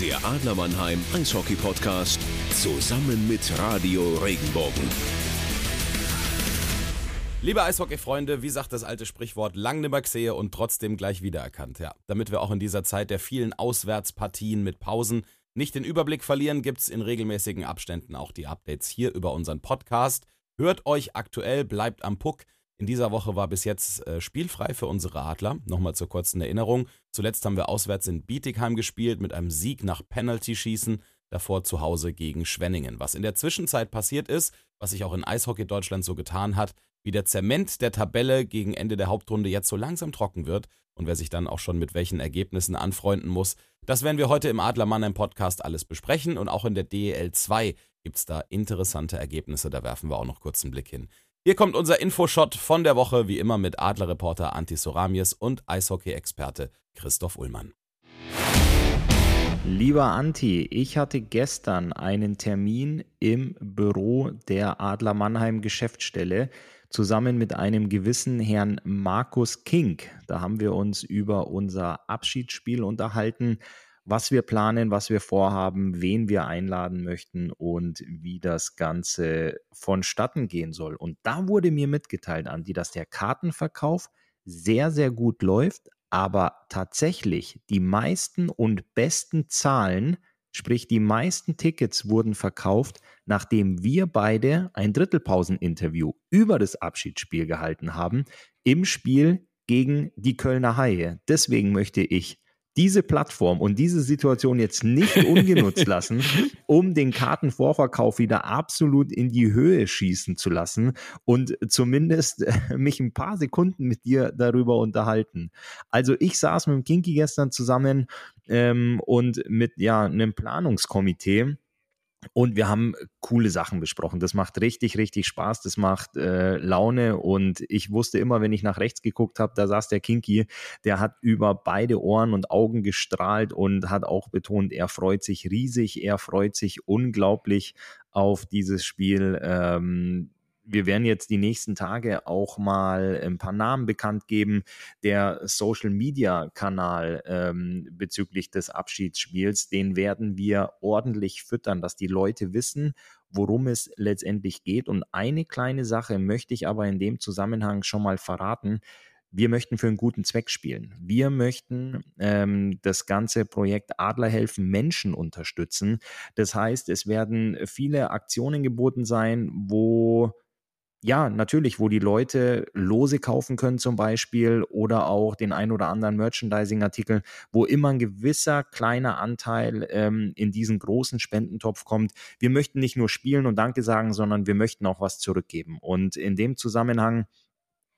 Der Adler Mannheim Eishockey Podcast zusammen mit Radio Regenbogen. Liebe Eishockey-Freunde, wie sagt das alte Sprichwort, lang nimmer gesehen und trotzdem gleich wiedererkannt. Ja, damit wir auch in dieser Zeit der vielen Auswärtspartien mit Pausen nicht den Überblick verlieren, gibt es in regelmäßigen Abständen auch die Updates hier über unseren Podcast. Hört euch aktuell, bleibt am Puck. In dieser Woche war bis jetzt äh, spielfrei für unsere Adler. Nochmal zur kurzen Erinnerung. Zuletzt haben wir auswärts in Bietigheim gespielt mit einem Sieg nach Penalty-Schießen, davor zu Hause gegen Schwenningen. Was in der Zwischenzeit passiert ist, was sich auch in Eishockey Deutschland so getan hat, wie der Zement der Tabelle gegen Ende der Hauptrunde jetzt so langsam trocken wird und wer sich dann auch schon mit welchen Ergebnissen anfreunden muss, das werden wir heute im Adler Mannheim Podcast alles besprechen und auch in der DEL 2 gibt es da interessante Ergebnisse, da werfen wir auch noch kurz einen Blick hin. Hier kommt unser Infoshot von der Woche, wie immer mit Adlerreporter Anti Soramies und Eishockey-Experte Christoph Ullmann. Lieber Anti, ich hatte gestern einen Termin im Büro der Adler Mannheim Geschäftsstelle zusammen mit einem gewissen Herrn Markus King. Da haben wir uns über unser Abschiedsspiel unterhalten, was wir planen, was wir vorhaben, wen wir einladen möchten und wie das Ganze vonstatten gehen soll. Und da wurde mir mitgeteilt, Andi, dass der Kartenverkauf sehr, sehr gut läuft, aber tatsächlich die meisten und besten Zahlen Sprich, die meisten Tickets wurden verkauft, nachdem wir beide ein Drittelpauseninterview über das Abschiedsspiel gehalten haben, im Spiel gegen die Kölner Haie. Deswegen möchte ich diese Plattform und diese Situation jetzt nicht ungenutzt lassen, um den Kartenvorverkauf wieder absolut in die Höhe schießen zu lassen und zumindest mich ein paar Sekunden mit dir darüber unterhalten. Also ich saß mit dem Kinky gestern zusammen ähm, und mit ja einem Planungskomitee und wir haben coole Sachen besprochen. Das macht richtig, richtig Spaß. Das macht äh, Laune. Und ich wusste immer, wenn ich nach rechts geguckt habe, da saß der Kinky, der hat über beide Ohren und Augen gestrahlt und hat auch betont, er freut sich riesig, er freut sich unglaublich auf dieses Spiel. Ähm, wir werden jetzt die nächsten Tage auch mal ein paar Namen bekannt geben. Der Social Media Kanal ähm, bezüglich des Abschiedsspiels, den werden wir ordentlich füttern, dass die Leute wissen, worum es letztendlich geht. Und eine kleine Sache möchte ich aber in dem Zusammenhang schon mal verraten. Wir möchten für einen guten Zweck spielen. Wir möchten ähm, das ganze Projekt Adler helfen Menschen unterstützen. Das heißt, es werden viele Aktionen geboten sein, wo ja, natürlich, wo die Leute Lose kaufen können zum Beispiel oder auch den ein oder anderen Merchandising-Artikel, wo immer ein gewisser kleiner Anteil ähm, in diesen großen Spendentopf kommt. Wir möchten nicht nur spielen und Danke sagen, sondern wir möchten auch was zurückgeben. Und in dem Zusammenhang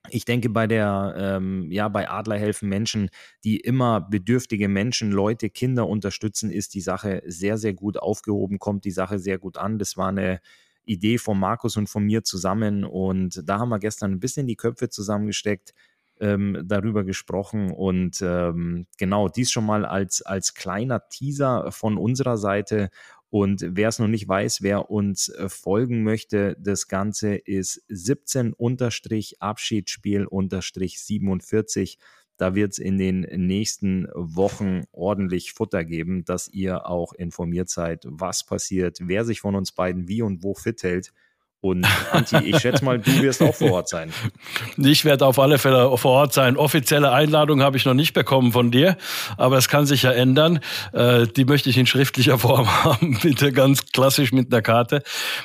ich denke, bei der, ähm, ja, bei Adler helfen Menschen, die immer bedürftige Menschen, Leute, Kinder unterstützen, ist die Sache sehr, sehr gut aufgehoben, kommt die Sache sehr gut an. Das war eine Idee von Markus und von mir zusammen. Und da haben wir gestern ein bisschen die Köpfe zusammengesteckt, ähm, darüber gesprochen. Und ähm, genau, dies schon mal als, als kleiner Teaser von unserer Seite. Und wer es noch nicht weiß, wer uns äh, folgen möchte, das Ganze ist 17-Abschiedsspiel-47. Da wird es in den nächsten Wochen ordentlich Futter geben, dass ihr auch informiert seid, was passiert, wer sich von uns beiden wie und wo fit hält. Und Anti, ich schätze mal, du wirst auch vor Ort sein. Ich werde auf alle Fälle vor Ort sein. Offizielle Einladung habe ich noch nicht bekommen von dir, aber es kann sich ja ändern. Äh, die möchte ich in schriftlicher Form haben, bitte ganz klassisch mit einer Karte.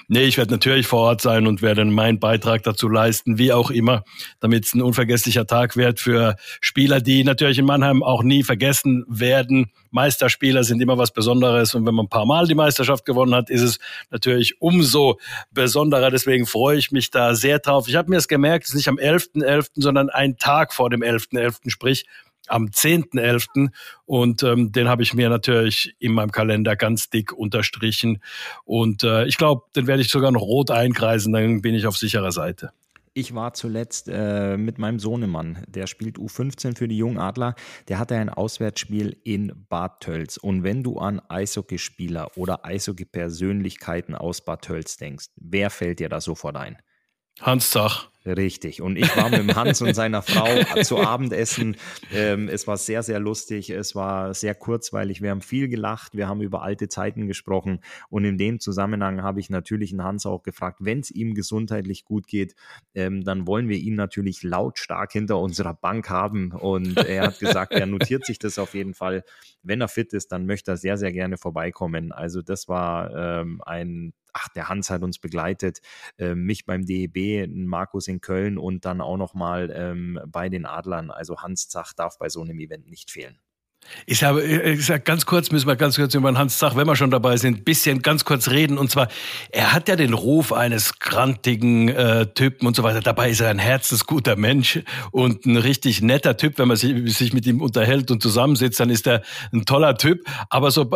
Nee, ich werde natürlich vor Ort sein und werde meinen Beitrag dazu leisten, wie auch immer, damit es ein unvergesslicher Tag wird für Spieler, die natürlich in Mannheim auch nie vergessen werden. Meisterspieler sind immer was Besonderes und wenn man ein paar Mal die Meisterschaft gewonnen hat, ist es natürlich umso besonderer Hörer. Deswegen freue ich mich da sehr drauf. Ich habe mir es gemerkt, es ist nicht am 11.11., .11., sondern ein Tag vor dem 11.11., .11., sprich am 10.11. Und ähm, den habe ich mir natürlich in meinem Kalender ganz dick unterstrichen. Und äh, ich glaube, den werde ich sogar noch rot einkreisen, dann bin ich auf sicherer Seite. Ich war zuletzt äh, mit meinem Sohnemann, der spielt U15 für die Jungen Adler. Der hatte ein Auswärtsspiel in Bad Tölz. Und wenn du an Eishockeyspieler oder Eishockey-Persönlichkeiten aus Bad Tölz denkst, wer fällt dir da sofort ein? Hans Zach. Richtig. Und ich war mit Hans und seiner Frau zu Abendessen. Ähm, es war sehr, sehr lustig. Es war sehr kurzweilig. Wir haben viel gelacht. Wir haben über alte Zeiten gesprochen. Und in dem Zusammenhang habe ich natürlich einen Hans auch gefragt, wenn es ihm gesundheitlich gut geht, ähm, dann wollen wir ihn natürlich lautstark hinter unserer Bank haben. Und er hat gesagt, er notiert sich das auf jeden Fall. Wenn er fit ist, dann möchte er sehr, sehr gerne vorbeikommen. Also das war ähm, ein ach, der Hans hat uns begleitet, äh, mich beim DEB, Markus in Köln und dann auch nochmal ähm, bei den Adlern. Also Hans Zach darf bei so einem Event nicht fehlen. Ich habe ich sag, ganz kurz, müssen wir ganz kurz über Hans Zach, wenn wir schon dabei sind, ein bisschen ganz kurz reden. Und zwar, er hat ja den Ruf eines grantigen äh, Typen und so weiter. Dabei ist er ein herzensguter Mensch und ein richtig netter Typ. Wenn man sich, sich mit ihm unterhält und zusammensitzt, dann ist er ein toller Typ. Aber so,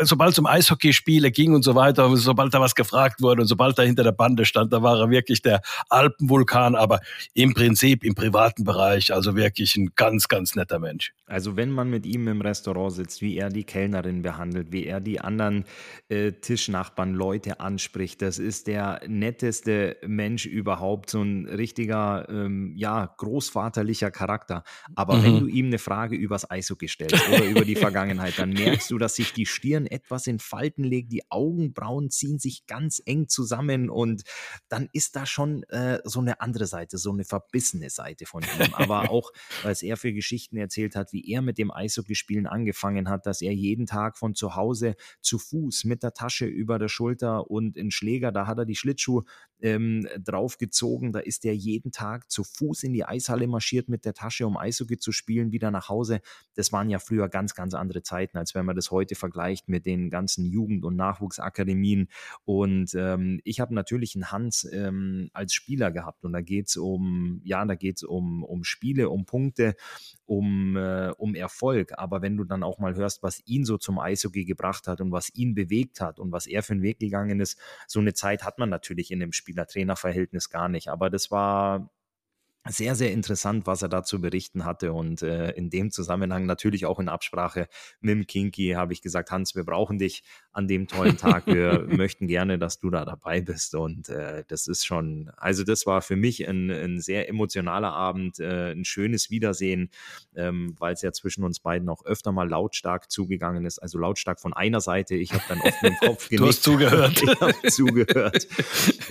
sobald es um Eishockeyspiele ging und so weiter, sobald da was gefragt wurde und sobald er hinter der Bande stand, da war er wirklich der Alpenvulkan. Aber im Prinzip im privaten Bereich, also wirklich ein ganz, ganz netter Mensch. Also wenn man mit ihm im Restaurant sitzt, wie er die Kellnerin behandelt, wie er die anderen äh, Tischnachbarn, Leute anspricht. Das ist der netteste Mensch überhaupt, so ein richtiger, ähm, ja, großvaterlicher Charakter. Aber mhm. wenn du ihm eine Frage übers Eishockey stellst oder über die Vergangenheit, dann merkst du, dass sich die Stirn etwas in Falten legt, die Augenbrauen ziehen sich ganz eng zusammen und dann ist da schon äh, so eine andere Seite, so eine verbissene Seite von ihm. Aber auch, was er für Geschichten erzählt hat, wie er mit dem Eishockey Spielen angefangen hat, dass er jeden Tag von zu Hause zu Fuß mit der Tasche über der Schulter und in Schläger, da hat er die Schlittschuhe ähm, draufgezogen, da ist er jeden Tag zu Fuß in die Eishalle marschiert mit der Tasche, um Eishockey zu spielen, wieder nach Hause. Das waren ja früher ganz, ganz andere Zeiten, als wenn man das heute vergleicht mit den ganzen Jugend- und Nachwuchsakademien. Und ähm, ich habe natürlich einen Hans ähm, als Spieler gehabt und da geht es um, ja, da geht es um, um Spiele, um Punkte um, äh, um Erfolg. Aber wenn du dann auch mal hörst, was ihn so zum Eishockey gebracht hat und was ihn bewegt hat und was er für einen Weg gegangen ist, so eine Zeit hat man natürlich in dem Spieler-Trainer-Verhältnis gar nicht. Aber das war sehr, sehr interessant, was er da zu berichten hatte. Und äh, in dem Zusammenhang natürlich auch in Absprache mit dem Kinky habe ich gesagt, Hans, wir brauchen dich an dem tollen Tag. Wir möchten gerne, dass du da dabei bist. Und äh, das ist schon, also das war für mich ein, ein sehr emotionaler Abend, äh, ein schönes Wiedersehen, ähm, weil es ja zwischen uns beiden auch öfter mal lautstark zugegangen ist. Also lautstark von einer Seite. Ich habe dann oft dem Kopf genickt. Du hast zugehört. Ich habe zugehört.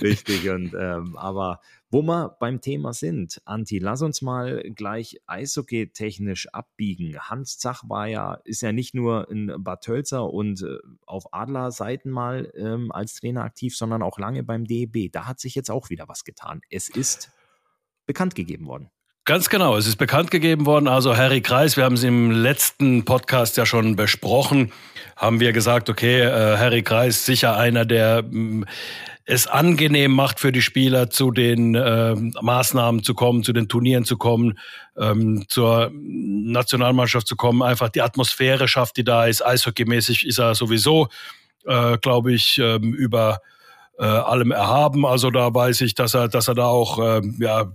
Richtig. Und ähm, aber wo wir beim Thema sind, Anti, lass uns mal gleich Eishockey-technisch abbiegen. Hans Zach war ja, ist ja nicht nur in Bad Tölzer und äh, auf Adler-Seiten mal ähm, als Trainer aktiv, sondern auch lange beim DEB. Da hat sich jetzt auch wieder was getan. Es ist bekannt gegeben worden. Ganz genau, es ist bekannt gegeben worden. Also Harry Kreis, wir haben es im letzten Podcast ja schon besprochen, haben wir gesagt, okay, äh, Harry Kreis sicher einer, der mm, es angenehm macht für die Spieler, zu den äh, Maßnahmen zu kommen, zu den Turnieren zu kommen, ähm, zur Nationalmannschaft zu kommen, einfach die Atmosphäre schafft, die da ist. Eishockeymäßig ist er sowieso, äh, glaube ich, ähm, über äh, allem erhaben. Also da weiß ich, dass er, dass er da auch äh, ja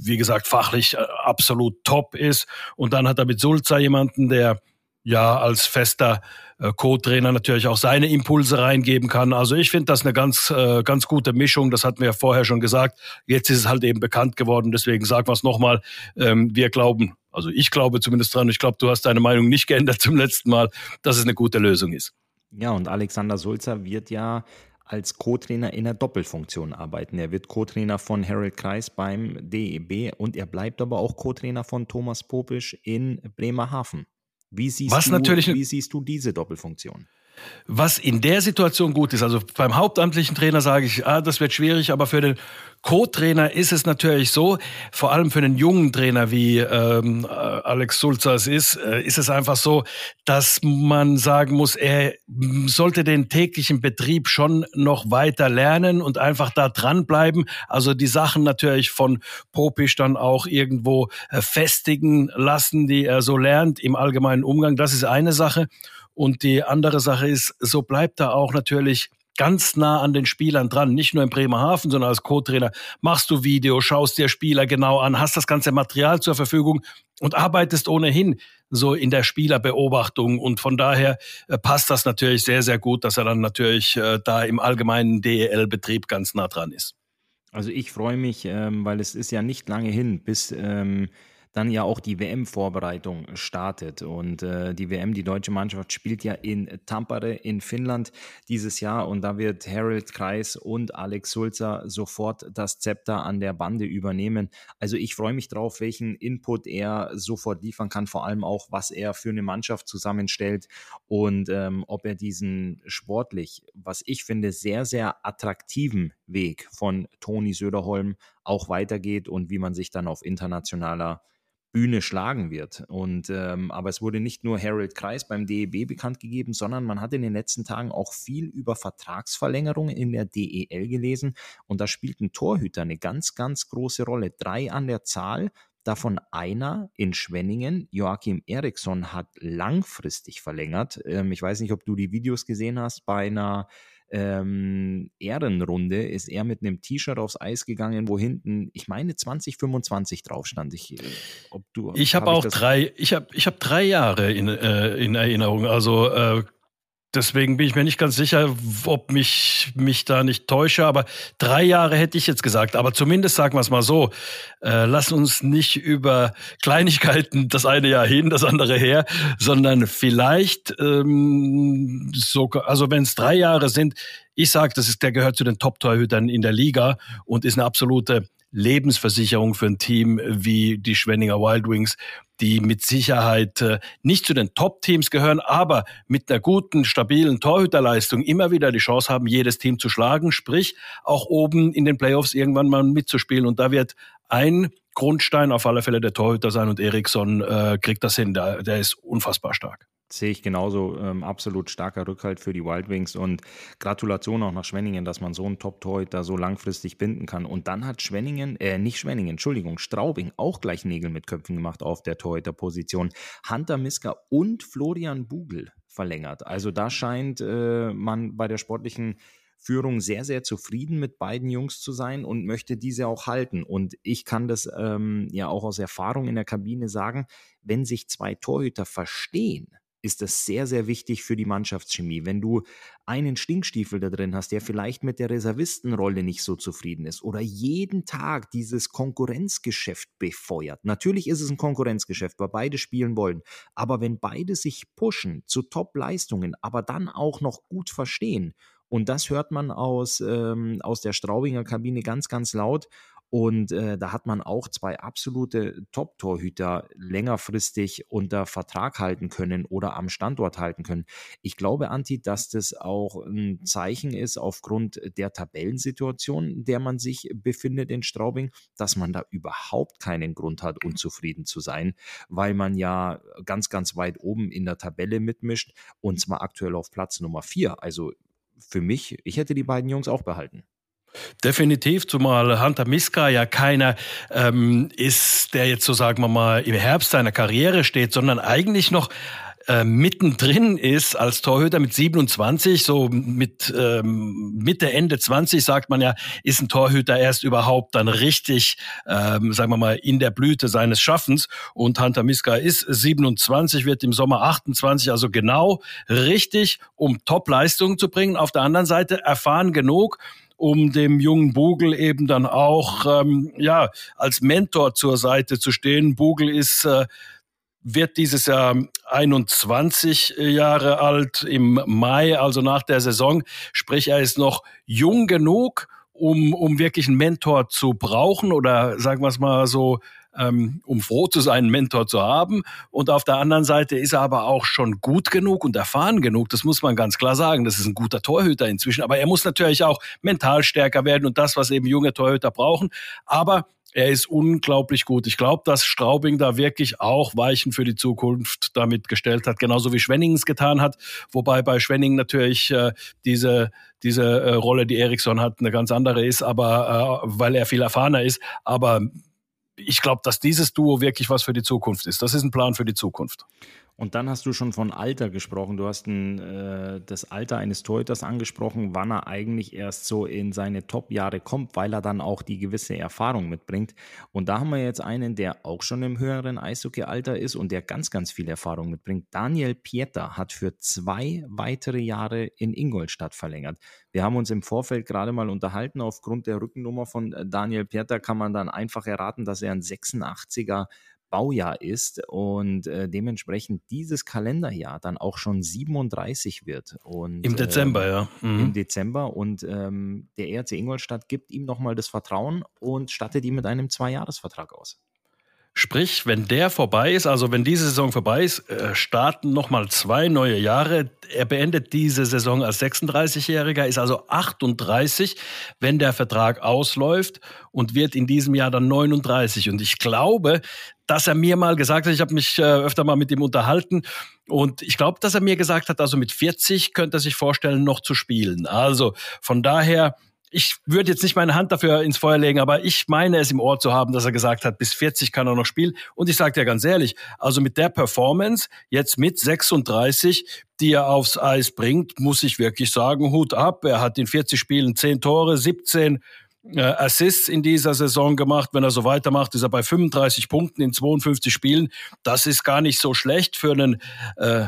wie gesagt, fachlich äh, absolut top ist. Und dann hat er mit Sulza jemanden, der ja als fester äh, Co-Trainer natürlich auch seine Impulse reingeben kann. Also ich finde das eine ganz, äh, ganz gute Mischung. Das hatten wir ja vorher schon gesagt. Jetzt ist es halt eben bekannt geworden. Deswegen sagen wir es nochmal. Ähm, wir glauben, also ich glaube zumindest dran, ich glaube, du hast deine Meinung nicht geändert zum letzten Mal, dass es eine gute Lösung ist. Ja, und Alexander Sulzer wird ja als Co-Trainer in der Doppelfunktion arbeiten. Er wird Co-Trainer von Harold Kreis beim DEB und er bleibt aber auch Co-Trainer von Thomas Popisch in Bremerhaven. Wie siehst, Was du, natürlich, wie siehst du diese Doppelfunktion? Was in der Situation gut ist, also beim hauptamtlichen Trainer sage ich, ah, das wird schwierig, aber für den Co-Trainer ist es natürlich so, vor allem für einen jungen Trainer wie ähm, äh, Alex Sulzer es ist, äh, ist es einfach so, dass man sagen muss, er sollte den täglichen Betrieb schon noch weiter lernen und einfach da dranbleiben. Also die Sachen natürlich von Popisch dann auch irgendwo äh, festigen lassen, die er so lernt im allgemeinen Umgang. Das ist eine Sache. Und die andere Sache ist, so bleibt er auch natürlich ganz nah an den Spielern dran, nicht nur in Bremerhaven, sondern als Co-Trainer machst du Video, schaust dir Spieler genau an, hast das ganze Material zur Verfügung und arbeitest ohnehin so in der Spielerbeobachtung und von daher äh, passt das natürlich sehr, sehr gut, dass er dann natürlich äh, da im allgemeinen DEL-Betrieb ganz nah dran ist. Also ich freue mich, ähm, weil es ist ja nicht lange hin, bis ähm, dann ja auch die WM-Vorbereitung startet. Und äh, die WM, die deutsche Mannschaft spielt ja in Tampere in Finnland dieses Jahr und da wird Harold Kreis und Alex Sulzer sofort das Zepter an der Bande übernehmen. Also ich freue mich drauf, welchen Input er sofort liefern kann, vor allem auch, was er für eine Mannschaft zusammenstellt und ähm, ob er diesen sportlich, was ich finde, sehr, sehr attraktiven Weg von Toni Söderholm auch weitergeht und wie man sich dann auf internationaler Bühne schlagen wird. Und ähm, aber es wurde nicht nur Harold Kreis beim DEB bekannt gegeben, sondern man hat in den letzten Tagen auch viel über Vertragsverlängerungen in der DEL gelesen. Und da spielten Torhüter eine ganz, ganz große Rolle. Drei an der Zahl. Davon einer in Schwenningen, Joachim Eriksson, hat langfristig verlängert. Ähm, ich weiß nicht, ob du die Videos gesehen hast bei einer ähm, Ehrenrunde ist er mit einem T-Shirt aufs Eis gegangen, wo hinten, ich meine, 2025 drauf stand. Ich, äh, ob du, ich habe hab auch ich drei, ich habe ich hab drei Jahre in, äh, in Erinnerung. Also äh, Deswegen bin ich mir nicht ganz sicher, ob mich mich da nicht täusche. Aber drei Jahre hätte ich jetzt gesagt. Aber zumindest sagen wir es mal so: äh, Lass uns nicht über Kleinigkeiten das eine Jahr hin, das andere her, sondern vielleicht ähm, so. Also wenn es drei Jahre sind, ich sage, das ist der gehört zu den Top-Torhütern in der Liga und ist eine absolute Lebensversicherung für ein Team wie die Schwenninger Wild Wings, die mit Sicherheit äh, nicht zu den Top-Teams gehören, aber mit einer guten, stabilen Torhüterleistung immer wieder die Chance haben, jedes Team zu schlagen, sprich auch oben in den Playoffs irgendwann mal mitzuspielen. Und da wird ein Grundstein auf alle Fälle der Torhüter sein und Eriksson äh, kriegt das hin. Der, der ist unfassbar stark sehe ich genauso ähm, absolut starker Rückhalt für die Wild Wings und Gratulation auch nach Schwenningen, dass man so einen Top-Torhüter so langfristig binden kann. Und dann hat Schwenningen, äh, nicht Schwenningen, Entschuldigung, Straubing auch gleich Nägel mit Köpfen gemacht auf der Torhüterposition. Hunter Miska und Florian Bugel verlängert. Also da scheint äh, man bei der sportlichen Führung sehr, sehr zufrieden mit beiden Jungs zu sein und möchte diese auch halten. Und ich kann das ähm, ja auch aus Erfahrung in der Kabine sagen, wenn sich zwei Torhüter verstehen, ist das sehr, sehr wichtig für die Mannschaftschemie. Wenn du einen Stinkstiefel da drin hast, der vielleicht mit der Reservistenrolle nicht so zufrieden ist oder jeden Tag dieses Konkurrenzgeschäft befeuert. Natürlich ist es ein Konkurrenzgeschäft, weil beide spielen wollen. Aber wenn beide sich pushen zu Top-Leistungen, aber dann auch noch gut verstehen, und das hört man aus, ähm, aus der Straubinger Kabine ganz, ganz laut. Und äh, da hat man auch zwei absolute Top-Torhüter längerfristig unter Vertrag halten können oder am Standort halten können. Ich glaube, Anti, dass das auch ein Zeichen ist aufgrund der Tabellensituation, in der man sich befindet in Straubing, dass man da überhaupt keinen Grund hat, unzufrieden zu sein, weil man ja ganz, ganz weit oben in der Tabelle mitmischt und zwar aktuell auf Platz Nummer vier. Also für mich, ich hätte die beiden Jungs auch behalten. Definitiv, zumal Hunter Miska ja keiner ähm, ist, der jetzt so sagen wir mal im Herbst seiner Karriere steht, sondern eigentlich noch äh, mittendrin ist als Torhüter mit 27, so mit ähm, Mitte, Ende 20 sagt man ja, ist ein Torhüter erst überhaupt dann richtig, ähm, sagen wir mal, in der Blüte seines Schaffens. Und Hunter Miska ist 27, wird im Sommer 28, also genau richtig, um Top-Leistungen zu bringen. Auf der anderen Seite erfahren genug, um dem jungen Bugel eben dann auch ähm, ja als Mentor zur Seite zu stehen. Bugel ist äh, wird dieses Jahr 21 Jahre alt im Mai, also nach der Saison. Sprich, er ist noch jung genug, um, um wirklich einen Mentor zu brauchen oder sagen wir es mal so, um froh zu sein, einen Mentor zu haben. Und auf der anderen Seite ist er aber auch schon gut genug und erfahren genug. Das muss man ganz klar sagen. Das ist ein guter Torhüter inzwischen. Aber er muss natürlich auch mental stärker werden und das, was eben junge Torhüter brauchen. Aber er ist unglaublich gut. Ich glaube, dass Straubing da wirklich auch Weichen für die Zukunft damit gestellt hat, genauso wie Schwenningen es getan hat. Wobei bei Schwenningen natürlich äh, diese, diese äh, Rolle, die Eriksson hat, eine ganz andere ist, aber äh, weil er viel erfahrener ist. Aber ich glaube, dass dieses Duo wirklich was für die Zukunft ist. Das ist ein Plan für die Zukunft. Und dann hast du schon von Alter gesprochen. Du hast ein, äh, das Alter eines Torhüters angesprochen, wann er eigentlich erst so in seine Top-Jahre kommt, weil er dann auch die gewisse Erfahrung mitbringt. Und da haben wir jetzt einen, der auch schon im höheren Eishockey-Alter ist und der ganz, ganz viel Erfahrung mitbringt. Daniel Pieter hat für zwei weitere Jahre in Ingolstadt verlängert. Wir haben uns im Vorfeld gerade mal unterhalten. Aufgrund der Rückennummer von äh, Daniel Pieter kann man dann einfach erraten, dass er ein 86er Baujahr ist und äh, dementsprechend dieses Kalenderjahr dann auch schon 37 wird. Und, Im Dezember, ähm, ja. Mhm. Im Dezember und ähm, der ERC Ingolstadt gibt ihm nochmal das Vertrauen und stattet ihn mit einem Zweijahresvertrag aus. Sprich, wenn der vorbei ist, also wenn diese Saison vorbei ist, äh, starten nochmal zwei neue Jahre. Er beendet diese Saison als 36-Jähriger, ist also 38, wenn der Vertrag ausläuft und wird in diesem Jahr dann 39. Und ich glaube, dass er mir mal gesagt hat, ich habe mich äh, öfter mal mit ihm unterhalten und ich glaube, dass er mir gesagt hat, also mit 40 könnte er sich vorstellen, noch zu spielen. Also von daher ich würde jetzt nicht meine Hand dafür ins Feuer legen, aber ich meine es im Ohr zu haben, dass er gesagt hat, bis 40 kann er noch spielen. Und ich sage dir ganz ehrlich, also mit der Performance, jetzt mit 36, die er aufs Eis bringt, muss ich wirklich sagen, Hut ab. Er hat in 40 Spielen 10 Tore, 17 äh, Assists in dieser Saison gemacht. Wenn er so weitermacht, ist er bei 35 Punkten in 52 Spielen. Das ist gar nicht so schlecht für einen äh,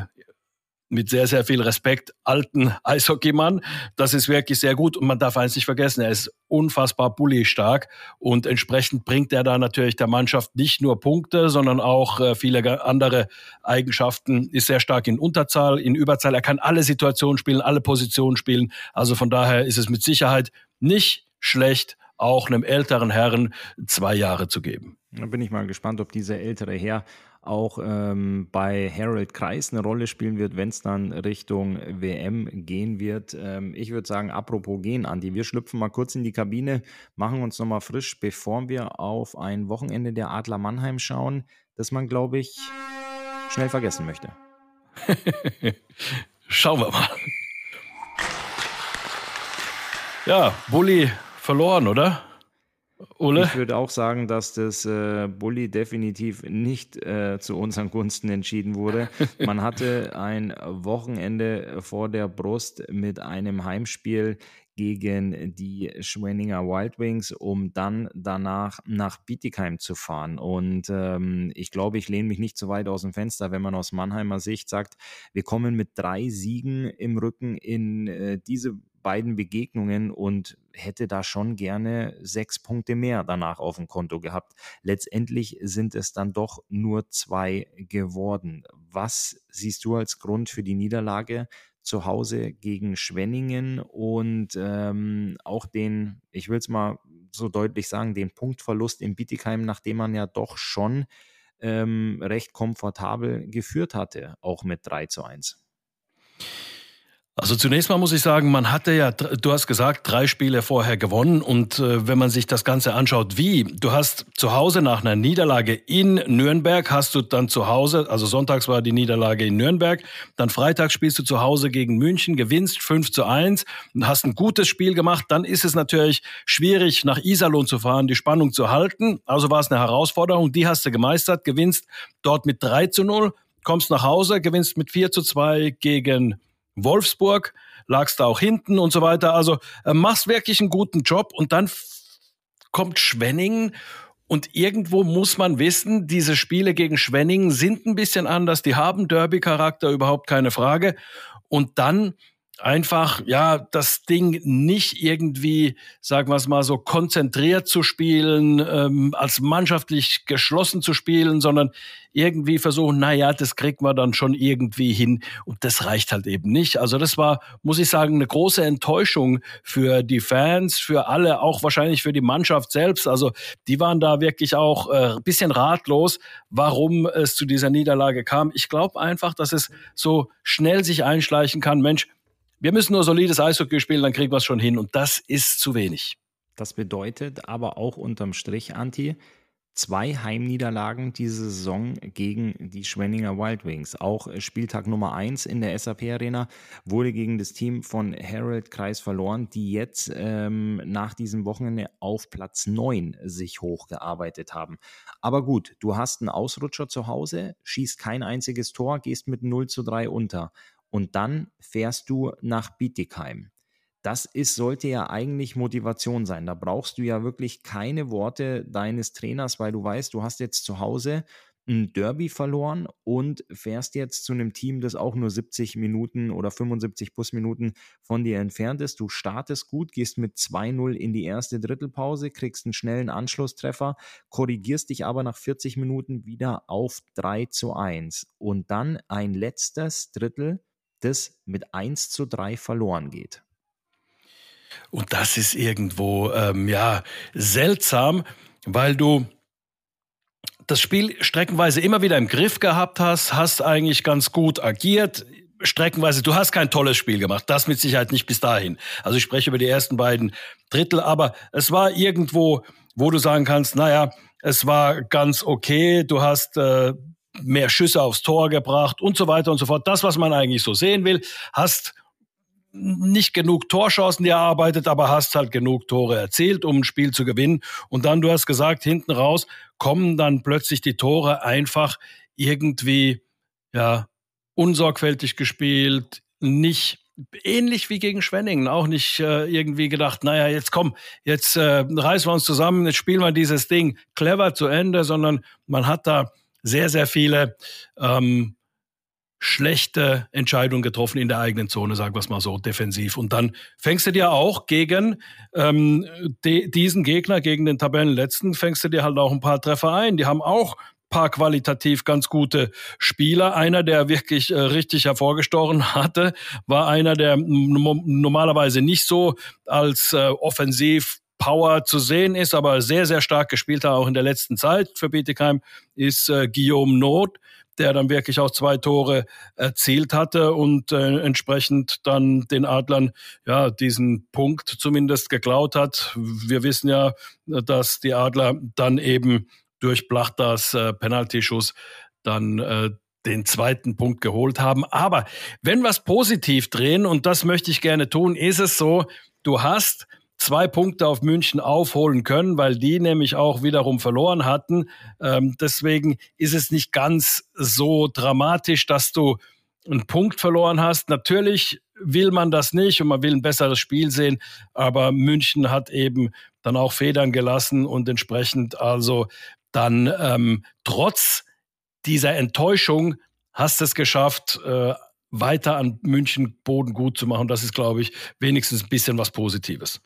mit sehr, sehr viel Respekt alten Eishockeymann. Das ist wirklich sehr gut und man darf eins nicht vergessen, er ist unfassbar bully-stark und entsprechend bringt er da natürlich der Mannschaft nicht nur Punkte, sondern auch äh, viele andere Eigenschaften, ist sehr stark in Unterzahl, in Überzahl. Er kann alle Situationen spielen, alle Positionen spielen. Also von daher ist es mit Sicherheit nicht schlecht, auch einem älteren Herrn zwei Jahre zu geben. Da bin ich mal gespannt, ob dieser ältere Herr auch ähm, bei Harold Kreis eine Rolle spielen wird, wenn es dann Richtung WM gehen wird. Ähm, ich würde sagen, apropos gehen, Andi, wir schlüpfen mal kurz in die Kabine, machen uns nochmal frisch, bevor wir auf ein Wochenende der Adler Mannheim schauen, das man, glaube ich, schnell vergessen möchte. Schauen wir mal. Ja, Bulli verloren, oder? Ole? Ich würde auch sagen, dass das äh, Bulli definitiv nicht äh, zu unseren Gunsten entschieden wurde. Man hatte ein Wochenende vor der Brust mit einem Heimspiel gegen die Schwenninger Wild Wings, um dann danach nach Bietigheim zu fahren. Und ähm, ich glaube, ich lehne mich nicht so weit aus dem Fenster, wenn man aus Mannheimer Sicht sagt, wir kommen mit drei Siegen im Rücken in äh, diese beiden Begegnungen und hätte da schon gerne sechs Punkte mehr danach auf dem Konto gehabt. Letztendlich sind es dann doch nur zwei geworden. Was siehst du als Grund für die Niederlage zu Hause gegen Schwenningen und ähm, auch den, ich will es mal so deutlich sagen, den Punktverlust in Bietigheim, nachdem man ja doch schon ähm, recht komfortabel geführt hatte, auch mit 3 zu 1. Also zunächst mal muss ich sagen, man hatte ja, du hast gesagt, drei Spiele vorher gewonnen. Und äh, wenn man sich das Ganze anschaut, wie, du hast zu Hause nach einer Niederlage in Nürnberg, hast du dann zu Hause, also sonntags war die Niederlage in Nürnberg, dann freitags spielst du zu Hause gegen München, gewinnst 5 zu 1, hast ein gutes Spiel gemacht, dann ist es natürlich schwierig, nach Iserlohn zu fahren, die Spannung zu halten, also war es eine Herausforderung, die hast du gemeistert, gewinnst dort mit 3 zu 0, kommst nach Hause, gewinnst mit 4 zu 2 gegen Wolfsburg, lagst da auch hinten und so weiter. Also äh, machst wirklich einen guten Job und dann kommt Schwenningen und irgendwo muss man wissen, diese Spiele gegen Schwenningen sind ein bisschen anders, die haben Derby-Charakter, überhaupt keine Frage. Und dann einfach, ja, das Ding nicht irgendwie, sagen wir es mal so, konzentriert zu spielen, ähm, als mannschaftlich geschlossen zu spielen, sondern irgendwie versuchen, na ja, das kriegt man dann schon irgendwie hin. Und das reicht halt eben nicht. Also das war, muss ich sagen, eine große Enttäuschung für die Fans, für alle, auch wahrscheinlich für die Mannschaft selbst. Also die waren da wirklich auch äh, bisschen ratlos, warum es zu dieser Niederlage kam. Ich glaube einfach, dass es so schnell sich einschleichen kann. Mensch, wir müssen nur solides Eishockey spielen, dann kriegen wir es schon hin. Und das ist zu wenig. Das bedeutet aber auch unterm Strich, Anti, zwei Heimniederlagen diese Saison gegen die Schwenninger Wild Wings. Auch äh, Spieltag Nummer 1 in der SAP Arena wurde gegen das Team von Harold Kreis verloren, die jetzt ähm, nach diesem Wochenende auf Platz 9 sich hochgearbeitet haben. Aber gut, du hast einen Ausrutscher zu Hause, schießt kein einziges Tor, gehst mit 0 zu 3 unter. Und dann fährst du nach Bietigheim das ist, sollte ja eigentlich Motivation sein. Da brauchst du ja wirklich keine Worte deines Trainers, weil du weißt, du hast jetzt zu Hause ein Derby verloren und fährst jetzt zu einem Team, das auch nur 70 Minuten oder 75 Busminuten von dir entfernt ist. Du startest gut, gehst mit 2-0 in die erste Drittelpause, kriegst einen schnellen Anschlusstreffer, korrigierst dich aber nach 40 Minuten wieder auf 3 zu 1 und dann ein letztes Drittel, das mit 1 zu 3 verloren geht. Und das ist irgendwo, ähm, ja, seltsam, weil du das Spiel streckenweise immer wieder im Griff gehabt hast, hast eigentlich ganz gut agiert. Streckenweise, du hast kein tolles Spiel gemacht, das mit Sicherheit nicht bis dahin. Also ich spreche über die ersten beiden Drittel, aber es war irgendwo, wo du sagen kannst, naja, es war ganz okay, du hast äh, mehr Schüsse aufs Tor gebracht und so weiter und so fort. Das, was man eigentlich so sehen will, hast nicht genug Torchancen erarbeitet, aber hast halt genug Tore erzielt, um ein Spiel zu gewinnen. Und dann, du hast gesagt, hinten raus kommen dann plötzlich die Tore einfach irgendwie, ja, unsorgfältig gespielt, nicht ähnlich wie gegen Schwenningen, auch nicht äh, irgendwie gedacht, naja, jetzt komm, jetzt äh, reißen wir uns zusammen, jetzt spielen wir dieses Ding clever zu Ende, sondern man hat da sehr, sehr viele ähm, schlechte Entscheidung getroffen in der eigenen Zone, sagen wir es mal so, defensiv. Und dann fängst du dir auch gegen ähm, de, diesen Gegner, gegen den Tabellenletzten, fängst du dir halt auch ein paar Treffer ein. Die haben auch paar qualitativ ganz gute Spieler. Einer, der wirklich äh, richtig hervorgestochen hatte, war einer, der normalerweise nicht so als äh, offensiv Power zu sehen ist, aber sehr, sehr stark gespielt hat, auch in der letzten Zeit für Bietigheim, ist äh, Guillaume Not, der dann wirklich auch zwei Tore erzielt hatte und äh, entsprechend dann den Adlern ja diesen Punkt zumindest geklaut hat. Wir wissen ja, dass die Adler dann eben durch Blachtas äh, Penaltyschuss dann äh, den zweiten Punkt geholt haben. Aber wenn wir es positiv drehen, und das möchte ich gerne tun, ist es so, du hast zwei Punkte auf München aufholen können, weil die nämlich auch wiederum verloren hatten. Ähm, deswegen ist es nicht ganz so dramatisch, dass du einen Punkt verloren hast. Natürlich will man das nicht und man will ein besseres Spiel sehen, aber München hat eben dann auch Federn gelassen und entsprechend also dann ähm, trotz dieser Enttäuschung hast es geschafft, äh, weiter an München Boden gut zu machen. Das ist, glaube ich, wenigstens ein bisschen was Positives.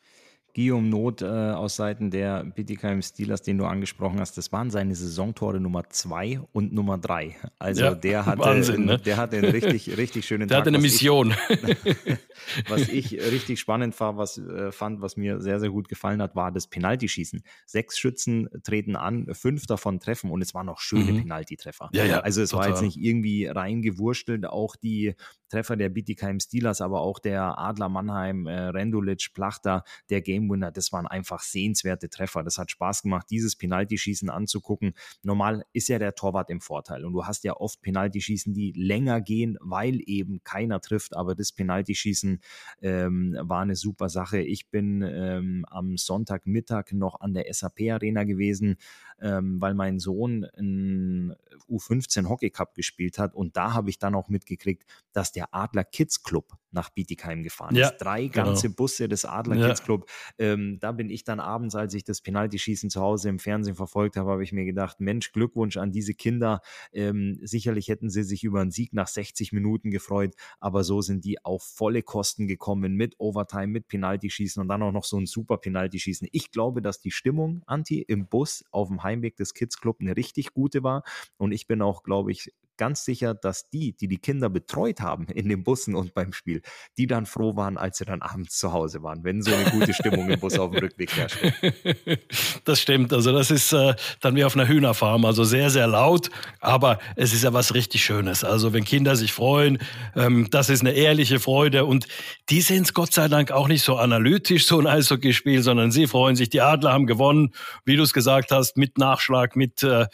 Guillaume Not äh, aus Seiten der Bietigheim Steelers, den du angesprochen hast, das waren seine Saisontore Nummer zwei und Nummer drei. Also ja, der hatte, Wahnsinn, ne? der hatte einen richtig, richtig schönen der Tag. Der hatte eine Mission. Ich, was ich richtig spannend war, was, äh, fand, was mir sehr, sehr gut gefallen hat, war das Penaltyschießen. Sechs Schützen treten an, fünf davon treffen und es waren noch schöne mhm. Penaltytreffer. Ja, ja, also es total. war jetzt nicht irgendwie reingewurstelt, auch die Treffer der Bietigheim Steelers, aber auch der Adler Mannheim, äh, Rendulic, Plachter, der Game Winner, das waren einfach sehenswerte Treffer. Das hat Spaß gemacht, dieses Penaltyschießen anzugucken. Normal ist ja der Torwart im Vorteil und du hast ja oft Penaltyschießen, die länger gehen, weil eben keiner trifft, aber das Penaltyschießen ähm, war eine super Sache. Ich bin ähm, am Sonntagmittag noch an der SAP Arena gewesen, ähm, weil mein Sohn einen U15 Hockey Cup gespielt hat und da habe ich dann auch mitgekriegt, dass der Adler Kids Club nach Bietigheim gefahren ja, ist. Drei genau. ganze Busse des Adler ja. Kids Club. Ähm, da bin ich dann abends, als ich das Penaltyschießen zu Hause im Fernsehen verfolgt habe, habe ich mir gedacht, Mensch, Glückwunsch an diese Kinder. Ähm, sicherlich hätten sie sich über einen Sieg nach 60 Minuten gefreut, aber so sind die auf volle Kosten gekommen mit Overtime, mit Penaltyschießen und dann auch noch so ein super Penaltyschießen. Ich glaube, dass die Stimmung, Anti, im Bus auf dem Heimweg des Kids Club eine richtig gute war und ich bin auch, glaube ich, ganz sicher, dass die, die die Kinder betreut haben in den Bussen und beim Spiel, die dann froh waren, als sie dann abends zu Hause waren, wenn so eine gute Stimmung im Bus auf dem Rückweg herrscht. Das stimmt. Also das ist äh, dann wie auf einer Hühnerfarm. Also sehr, sehr laut, aber es ist ja was richtig Schönes. Also wenn Kinder sich freuen, ähm, das ist eine ehrliche Freude und die sehen es Gott sei Dank auch nicht so analytisch, so ein Eishockeyspiel, sondern sie freuen sich. Die Adler haben gewonnen, wie du es gesagt hast, mit Nachschlag, mit äh,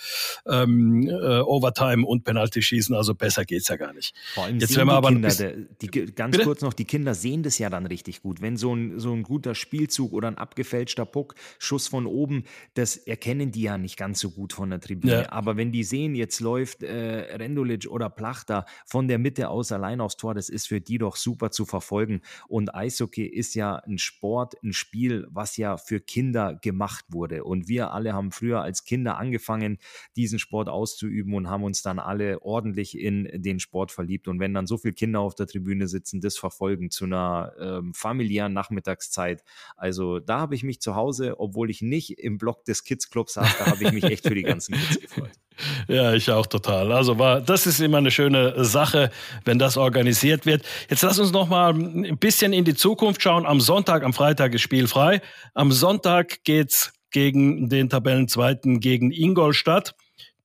ähm, äh, Overtime und Penalty-Schießen. Also besser geht's ja gar nicht. Vor allem Jetzt, wenn wir aber Kinder, der, die, ganz Bitte? kurz noch, die Kinder sehen das ja dann richtig gut. Wenn so ein, so ein guter Spielzug oder ein abgefälschter Puck, Schuss von oben, das erkennen die ja nicht ganz so gut von der Tribüne. Ja. Aber wenn die sehen, jetzt läuft äh, Rendulic oder Plachter von der Mitte aus allein aufs Tor, das ist für die doch super zu verfolgen. Und Eishockey ist ja ein Sport, ein Spiel, was ja für Kinder gemacht wurde. Und wir alle haben früher als Kinder angefangen, diesen Sport auszuüben und haben uns dann alle ordentlich in den Sport verliebt. Und wenn dann so viele Kinder auf der Tribüne sitzen, das verfolgen zu einer ähm, familiären Nachmittagszeit. Also da habe ich mich zu Hause, obwohl ich nicht im Block des Kids Clubs saß, da habe ich mich echt für die ganzen Kids gefreut. Ja, ich auch total. Also war, das ist immer eine schöne Sache, wenn das organisiert wird. Jetzt lass uns noch mal ein bisschen in die Zukunft schauen. Am Sonntag, am Freitag ist spielfrei. Am Sonntag geht's gegen den Tabellenzweiten gegen Ingolstadt,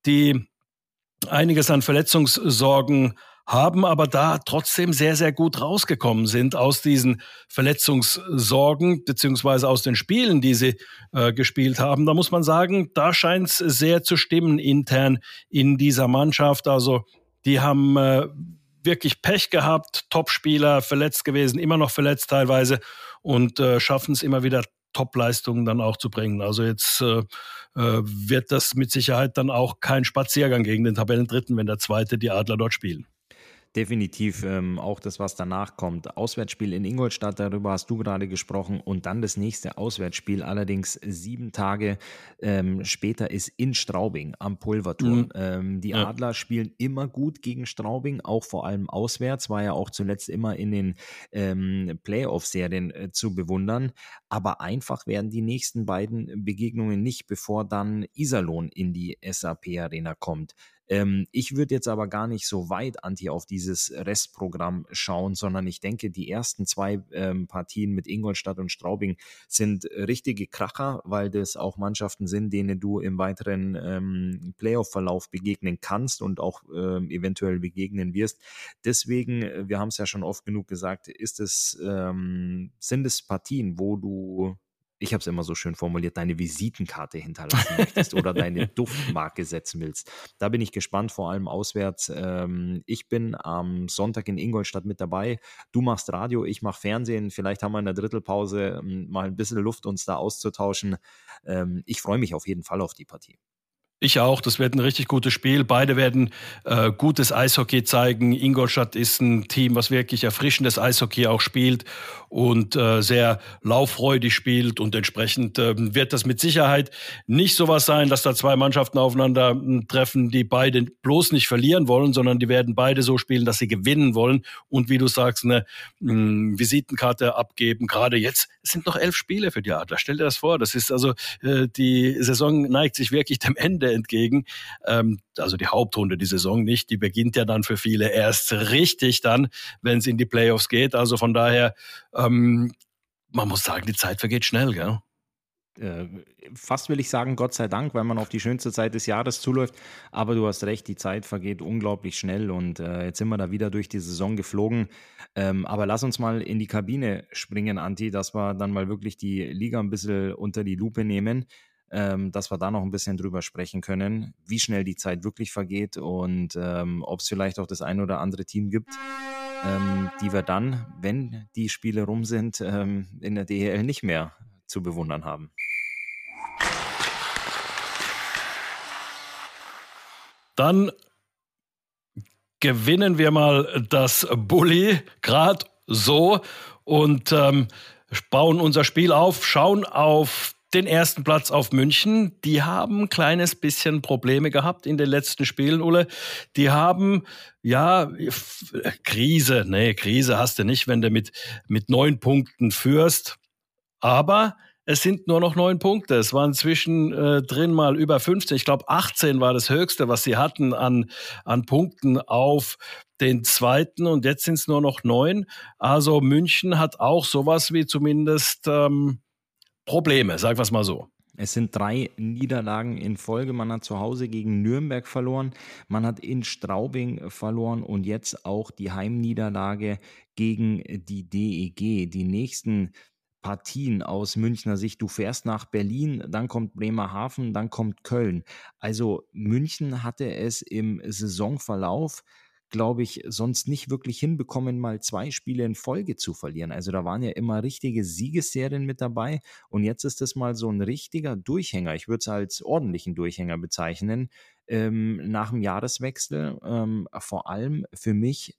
die einiges an Verletzungssorgen haben, aber da trotzdem sehr, sehr gut rausgekommen sind aus diesen Verletzungssorgen beziehungsweise aus den Spielen, die sie äh, gespielt haben. Da muss man sagen, da scheint es sehr zu stimmen intern in dieser Mannschaft. Also die haben äh, wirklich Pech gehabt, Topspieler verletzt gewesen, immer noch verletzt teilweise und äh, schaffen es immer wieder Top-Leistungen dann auch zu bringen. Also jetzt äh, äh, wird das mit Sicherheit dann auch kein Spaziergang gegen den Tabellendritten, wenn der Zweite die Adler dort spielen definitiv ähm, auch das, was danach kommt. Auswärtsspiel in Ingolstadt, darüber hast du gerade gesprochen. Und dann das nächste Auswärtsspiel, allerdings sieben Tage ähm, später, ist in Straubing am Pulverturm. Mhm. Ähm, die ja. Adler spielen immer gut gegen Straubing, auch vor allem auswärts, war ja auch zuletzt immer in den ähm, Playoff-Serien äh, zu bewundern. Aber einfach werden die nächsten beiden Begegnungen nicht, bevor dann Iserlohn in die SAP-Arena kommt. Ähm, ich würde jetzt aber gar nicht so weit, Anti, auf dieses Restprogramm schauen, sondern ich denke, die ersten zwei ähm, Partien mit Ingolstadt und Straubing sind richtige Kracher, weil das auch Mannschaften sind, denen du im weiteren ähm, Playoff-Verlauf begegnen kannst und auch ähm, eventuell begegnen wirst. Deswegen, äh, wir haben es ja schon oft genug gesagt, ist es, ähm, sind es Partien, wo du ich habe es immer so schön formuliert, deine Visitenkarte hinterlassen möchtest oder deine Duftmarke setzen willst. Da bin ich gespannt, vor allem auswärts. Ähm, ich bin am Sonntag in Ingolstadt mit dabei. Du machst Radio, ich mache Fernsehen. Vielleicht haben wir in der Drittelpause ähm, mal ein bisschen Luft, uns da auszutauschen. Ähm, ich freue mich auf jeden Fall auf die Partie. Ich auch. Das wird ein richtig gutes Spiel. Beide werden äh, gutes Eishockey zeigen. Ingolstadt ist ein Team, was wirklich erfrischendes Eishockey auch spielt und äh, sehr lauffreudig spielt. Und entsprechend äh, wird das mit Sicherheit nicht sowas sein, dass da zwei Mannschaften aufeinander hm, treffen, die beide bloß nicht verlieren wollen, sondern die werden beide so spielen, dass sie gewinnen wollen. Und wie du sagst, eine mh, hm, Visitenkarte abgeben. Gerade jetzt sind noch elf Spiele für die Adler. Stell dir das vor. Das ist also äh, die Saison neigt sich wirklich dem Ende entgegen. Ähm, also die Hauptrunde, die Saison nicht, die beginnt ja dann für viele erst richtig dann, wenn es in die Playoffs geht. Also von daher, ähm, man muss sagen, die Zeit vergeht schnell, gell? Äh, fast will ich sagen, Gott sei Dank, weil man auf die schönste Zeit des Jahres zuläuft. Aber du hast recht, die Zeit vergeht unglaublich schnell und äh, jetzt sind wir da wieder durch die Saison geflogen. Ähm, aber lass uns mal in die Kabine springen, Anti, dass wir dann mal wirklich die Liga ein bisschen unter die Lupe nehmen ähm, dass wir da noch ein bisschen drüber sprechen können, wie schnell die Zeit wirklich vergeht und ähm, ob es vielleicht auch das ein oder andere Team gibt, ähm, die wir dann, wenn die Spiele rum sind, ähm, in der DEL nicht mehr zu bewundern haben. Dann gewinnen wir mal das Bulli gerade so und ähm, bauen unser Spiel auf, schauen auf den ersten Platz auf München. Die haben ein kleines bisschen Probleme gehabt in den letzten Spielen, Ulle. Die haben, ja, Krise. Nee, Krise hast du nicht, wenn du mit, mit neun Punkten führst. Aber es sind nur noch neun Punkte. Es waren zwischendrin äh, mal über 15. Ich glaube, 18 war das Höchste, was sie hatten an, an Punkten auf den zweiten und jetzt sind es nur noch neun. Also München hat auch sowas wie zumindest ähm, Probleme, sagen wir es mal so. Es sind drei Niederlagen in Folge. Man hat zu Hause gegen Nürnberg verloren, man hat in Straubing verloren und jetzt auch die Heimniederlage gegen die DEG. Die nächsten Partien aus Münchner Sicht. Du fährst nach Berlin, dann kommt Bremerhaven, dann kommt Köln. Also München hatte es im Saisonverlauf glaube ich, sonst nicht wirklich hinbekommen, mal zwei Spiele in Folge zu verlieren. Also da waren ja immer richtige Siegesserien mit dabei und jetzt ist das mal so ein richtiger Durchhänger. Ich würde es als ordentlichen Durchhänger bezeichnen ähm, nach dem Jahreswechsel. Ähm, vor allem für mich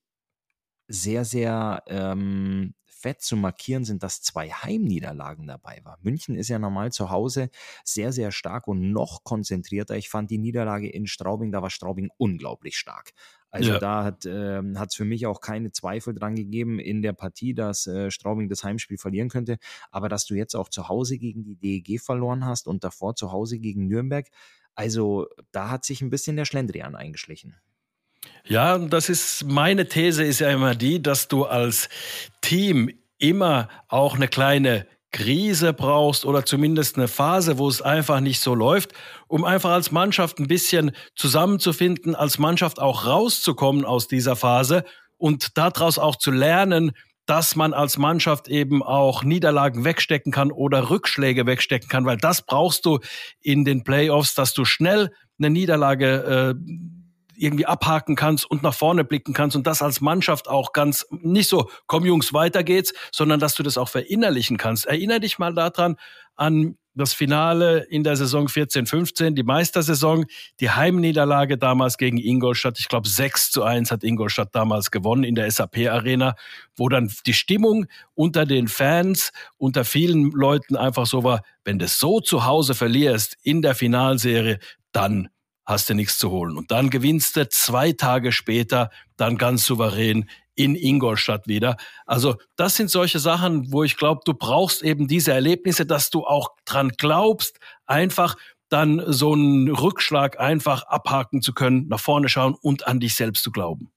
sehr, sehr ähm, fett zu markieren sind, dass zwei Heimniederlagen dabei waren. München ist ja normal zu Hause sehr, sehr stark und noch konzentrierter. Ich fand die Niederlage in Straubing, da war Straubing unglaublich stark. Also ja. da hat es ähm, für mich auch keine Zweifel dran gegeben in der Partie, dass äh, Straubing das Heimspiel verlieren könnte. Aber dass du jetzt auch zu Hause gegen die DEG verloren hast und davor zu Hause gegen Nürnberg, also da hat sich ein bisschen der Schlendrian eingeschlichen. Ja, das ist meine These ist ja immer die, dass du als Team immer auch eine kleine Krise brauchst oder zumindest eine Phase, wo es einfach nicht so läuft, um einfach als Mannschaft ein bisschen zusammenzufinden, als Mannschaft auch rauszukommen aus dieser Phase und daraus auch zu lernen, dass man als Mannschaft eben auch Niederlagen wegstecken kann oder Rückschläge wegstecken kann, weil das brauchst du in den Playoffs, dass du schnell eine Niederlage äh, irgendwie abhaken kannst und nach vorne blicken kannst und das als Mannschaft auch ganz nicht so, komm Jungs, weiter geht's, sondern dass du das auch verinnerlichen kannst. Erinner dich mal daran an das Finale in der Saison 14-15, die Meistersaison, die Heimniederlage damals gegen Ingolstadt. Ich glaube, 6 zu 1 hat Ingolstadt damals gewonnen in der SAP-Arena, wo dann die Stimmung unter den Fans, unter vielen Leuten einfach so war, wenn du so zu Hause verlierst in der Finalserie, dann hast du nichts zu holen. Und dann gewinnst du zwei Tage später dann ganz souverän in Ingolstadt wieder. Also das sind solche Sachen, wo ich glaube, du brauchst eben diese Erlebnisse, dass du auch dran glaubst, einfach dann so einen Rückschlag einfach abhaken zu können, nach vorne schauen und an dich selbst zu glauben.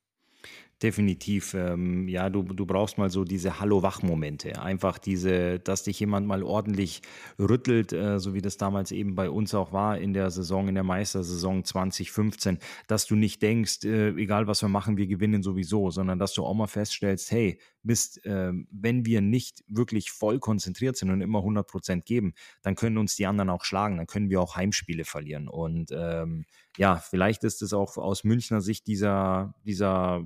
Definitiv. Ähm, ja, du, du brauchst mal so diese Hallo-Wach-Momente. Einfach diese, dass dich jemand mal ordentlich rüttelt, äh, so wie das damals eben bei uns auch war in der Saison, in der Meistersaison 2015, dass du nicht denkst, äh, egal was wir machen, wir gewinnen sowieso, sondern dass du auch mal feststellst, hey, Mist, äh, wenn wir nicht wirklich voll konzentriert sind und immer 100 Prozent geben, dann können uns die anderen auch schlagen, dann können wir auch Heimspiele verlieren. Und ähm, ja, vielleicht ist es auch aus Münchner Sicht dieser, dieser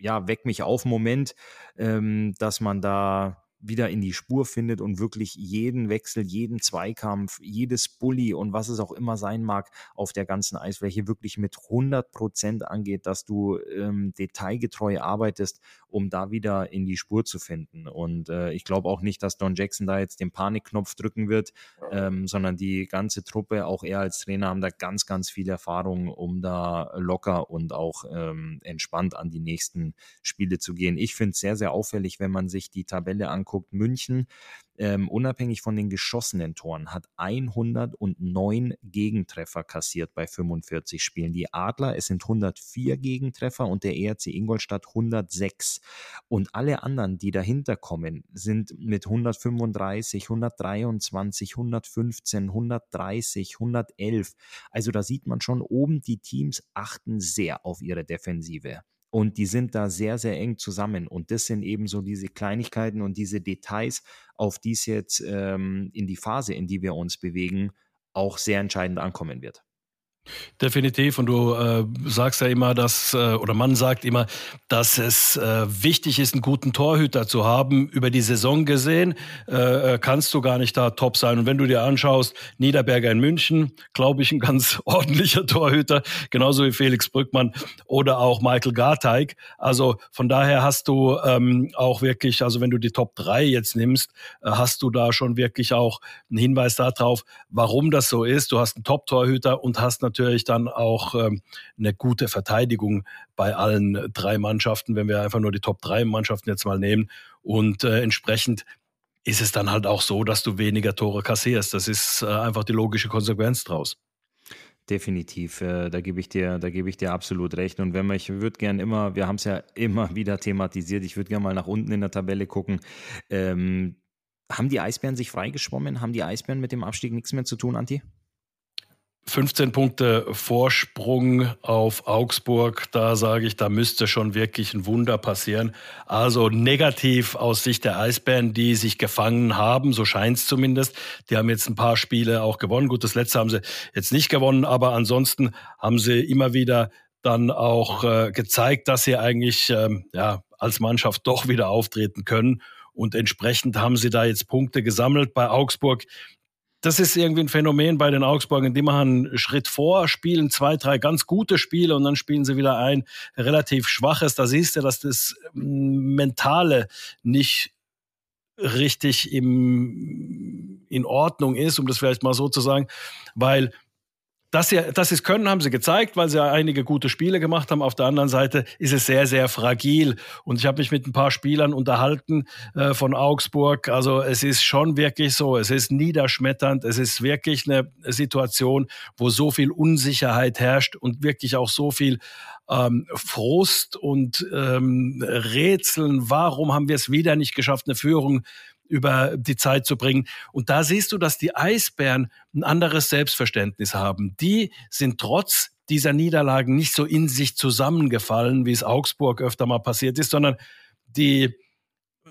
ja, weck mich auf Moment, ähm, dass man da wieder in die Spur findet und wirklich jeden Wechsel, jeden Zweikampf, jedes Bully und was es auch immer sein mag, auf der ganzen Eisfläche wirklich mit 100 Prozent angeht, dass du ähm, detailgetreu arbeitest, um da wieder in die Spur zu finden. Und äh, ich glaube auch nicht, dass Don Jackson da jetzt den Panikknopf drücken wird, ähm, sondern die ganze Truppe, auch er als Trainer, haben da ganz, ganz viel Erfahrung, um da locker und auch ähm, entspannt an die nächsten Spiele zu gehen. Ich finde es sehr, sehr auffällig, wenn man sich die Tabelle anguckt anguckt, München, ähm, unabhängig von den geschossenen Toren, hat 109 Gegentreffer kassiert bei 45 Spielen. Die Adler, es sind 104 Gegentreffer und der ERC Ingolstadt 106. Und alle anderen, die dahinter kommen, sind mit 135, 123, 115, 130, 111. Also da sieht man schon oben, die Teams achten sehr auf ihre Defensive. Und die sind da sehr, sehr eng zusammen. Und das sind eben so diese Kleinigkeiten und diese Details, auf die es jetzt ähm, in die Phase, in die wir uns bewegen, auch sehr entscheidend ankommen wird. Definitiv. Und du äh, sagst ja immer, dass, äh, oder man sagt immer, dass es äh, wichtig ist, einen guten Torhüter zu haben. Über die Saison gesehen äh, äh, kannst du gar nicht da top sein. Und wenn du dir anschaust, Niederberger in München, glaube ich, ein ganz ordentlicher Torhüter, genauso wie Felix Brückmann oder auch Michael Garteig. Also von daher hast du ähm, auch wirklich, also wenn du die Top 3 jetzt nimmst, äh, hast du da schon wirklich auch einen Hinweis darauf, warum das so ist. Du hast einen Top-Torhüter und hast natürlich natürlich dann auch ähm, eine gute Verteidigung bei allen drei Mannschaften, wenn wir einfach nur die Top drei Mannschaften jetzt mal nehmen. Und äh, entsprechend ist es dann halt auch so, dass du weniger Tore kassierst. Das ist äh, einfach die logische Konsequenz draus. Definitiv, äh, da gebe ich dir, da gebe ich dir absolut recht. Und wenn man, ich würde gern immer, wir haben es ja immer wieder thematisiert, ich würde gerne mal nach unten in der Tabelle gucken. Ähm, haben die Eisbären sich freigeschwommen? Haben die Eisbären mit dem Abstieg nichts mehr zu tun, Anti? 15 Punkte Vorsprung auf Augsburg, da sage ich, da müsste schon wirklich ein Wunder passieren. Also negativ aus Sicht der Eisbären, die sich gefangen haben, so scheint es zumindest. Die haben jetzt ein paar Spiele auch gewonnen. Gut, das letzte haben sie jetzt nicht gewonnen, aber ansonsten haben sie immer wieder dann auch äh, gezeigt, dass sie eigentlich ähm, ja, als Mannschaft doch wieder auftreten können. Und entsprechend haben sie da jetzt Punkte gesammelt bei Augsburg das ist irgendwie ein Phänomen bei den Augsburgern. Die machen einen Schritt vor, spielen zwei, drei ganz gute Spiele und dann spielen sie wieder ein relativ schwaches. Da siehst du, dass das Mentale nicht richtig im, in Ordnung ist, um das vielleicht mal so zu sagen, weil dass sie, dass sie es können, haben sie gezeigt, weil sie ja einige gute Spiele gemacht haben. Auf der anderen Seite ist es sehr, sehr fragil. Und ich habe mich mit ein paar Spielern unterhalten äh, von Augsburg. Also es ist schon wirklich so, es ist niederschmetternd. Es ist wirklich eine Situation, wo so viel Unsicherheit herrscht und wirklich auch so viel ähm, Frust und ähm, Rätseln. Warum haben wir es wieder nicht geschafft, eine Führung über die Zeit zu bringen. Und da siehst du, dass die Eisbären ein anderes Selbstverständnis haben. Die sind trotz dieser Niederlagen nicht so in sich zusammengefallen, wie es Augsburg öfter mal passiert ist, sondern die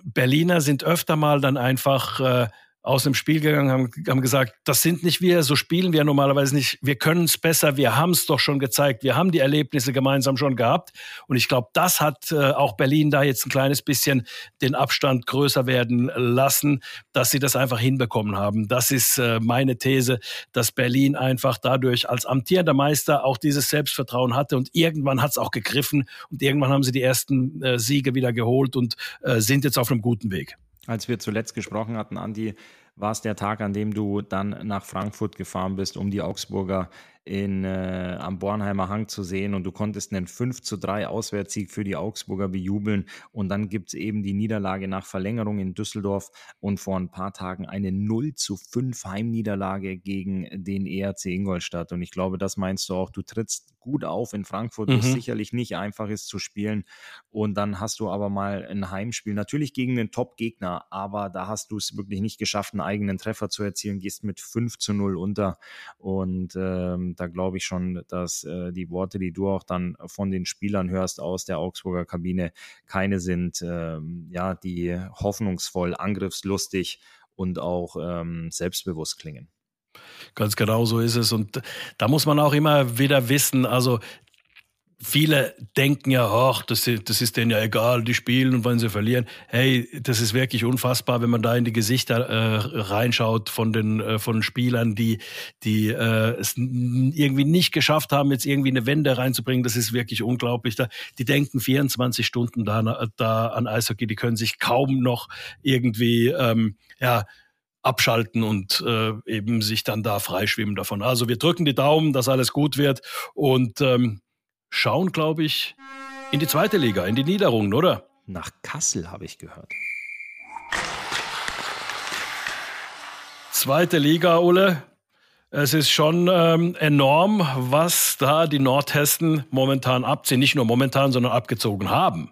Berliner sind öfter mal dann einfach äh, aus dem Spiel gegangen, haben, haben gesagt, das sind nicht wir, so spielen wir normalerweise nicht. Wir können es besser, wir haben es doch schon gezeigt, wir haben die Erlebnisse gemeinsam schon gehabt. Und ich glaube, das hat äh, auch Berlin da jetzt ein kleines bisschen den Abstand größer werden lassen, dass sie das einfach hinbekommen haben. Das ist äh, meine These, dass Berlin einfach dadurch als amtierender Meister auch dieses Selbstvertrauen hatte und irgendwann hat es auch gegriffen und irgendwann haben sie die ersten äh, Siege wieder geholt und äh, sind jetzt auf einem guten Weg. Als wir zuletzt gesprochen hatten, Andi, war es der Tag, an dem du dann nach Frankfurt gefahren bist, um die Augsburger in, äh, am Bornheimer Hang zu sehen und du konntest einen 5 zu 3 Auswärtssieg für die Augsburger bejubeln. Und dann gibt es eben die Niederlage nach Verlängerung in Düsseldorf und vor ein paar Tagen eine 0 zu 5 Heimniederlage gegen den ERC Ingolstadt. Und ich glaube, das meinst du auch, du trittst gut auf in Frankfurt, wo mhm. es sicherlich nicht einfach ist zu spielen. Und dann hast du aber mal ein Heimspiel, natürlich gegen einen Top-Gegner, aber da hast du es wirklich nicht geschafft, einen eigenen Treffer zu erzielen, gehst mit 5 zu 0 unter. Und ähm, da glaube ich schon, dass äh, die Worte, die du auch dann von den Spielern hörst aus der Augsburger Kabine, keine sind, ähm, ja, die hoffnungsvoll, angriffslustig und auch ähm, selbstbewusst klingen. Ganz genau so ist es. Und da muss man auch immer wieder wissen, also viele denken ja, ach, das, das ist denen ja egal, die spielen und wenn sie verlieren. Hey, das ist wirklich unfassbar, wenn man da in die Gesichter äh, reinschaut von den äh, von Spielern, die die äh, es irgendwie nicht geschafft haben, jetzt irgendwie eine Wende reinzubringen. Das ist wirklich unglaublich. Da, die denken 24 Stunden da, da an Eishockey, die können sich kaum noch irgendwie ähm, ja abschalten und äh, eben sich dann da freischwimmen davon. Also wir drücken die Daumen, dass alles gut wird und ähm, schauen, glaube ich, in die zweite Liga, in die Niederungen, oder? Nach Kassel habe ich gehört. Zweite Liga, Ole. Es ist schon ähm, enorm, was da die Nordhessen momentan abziehen. Nicht nur momentan, sondern abgezogen haben.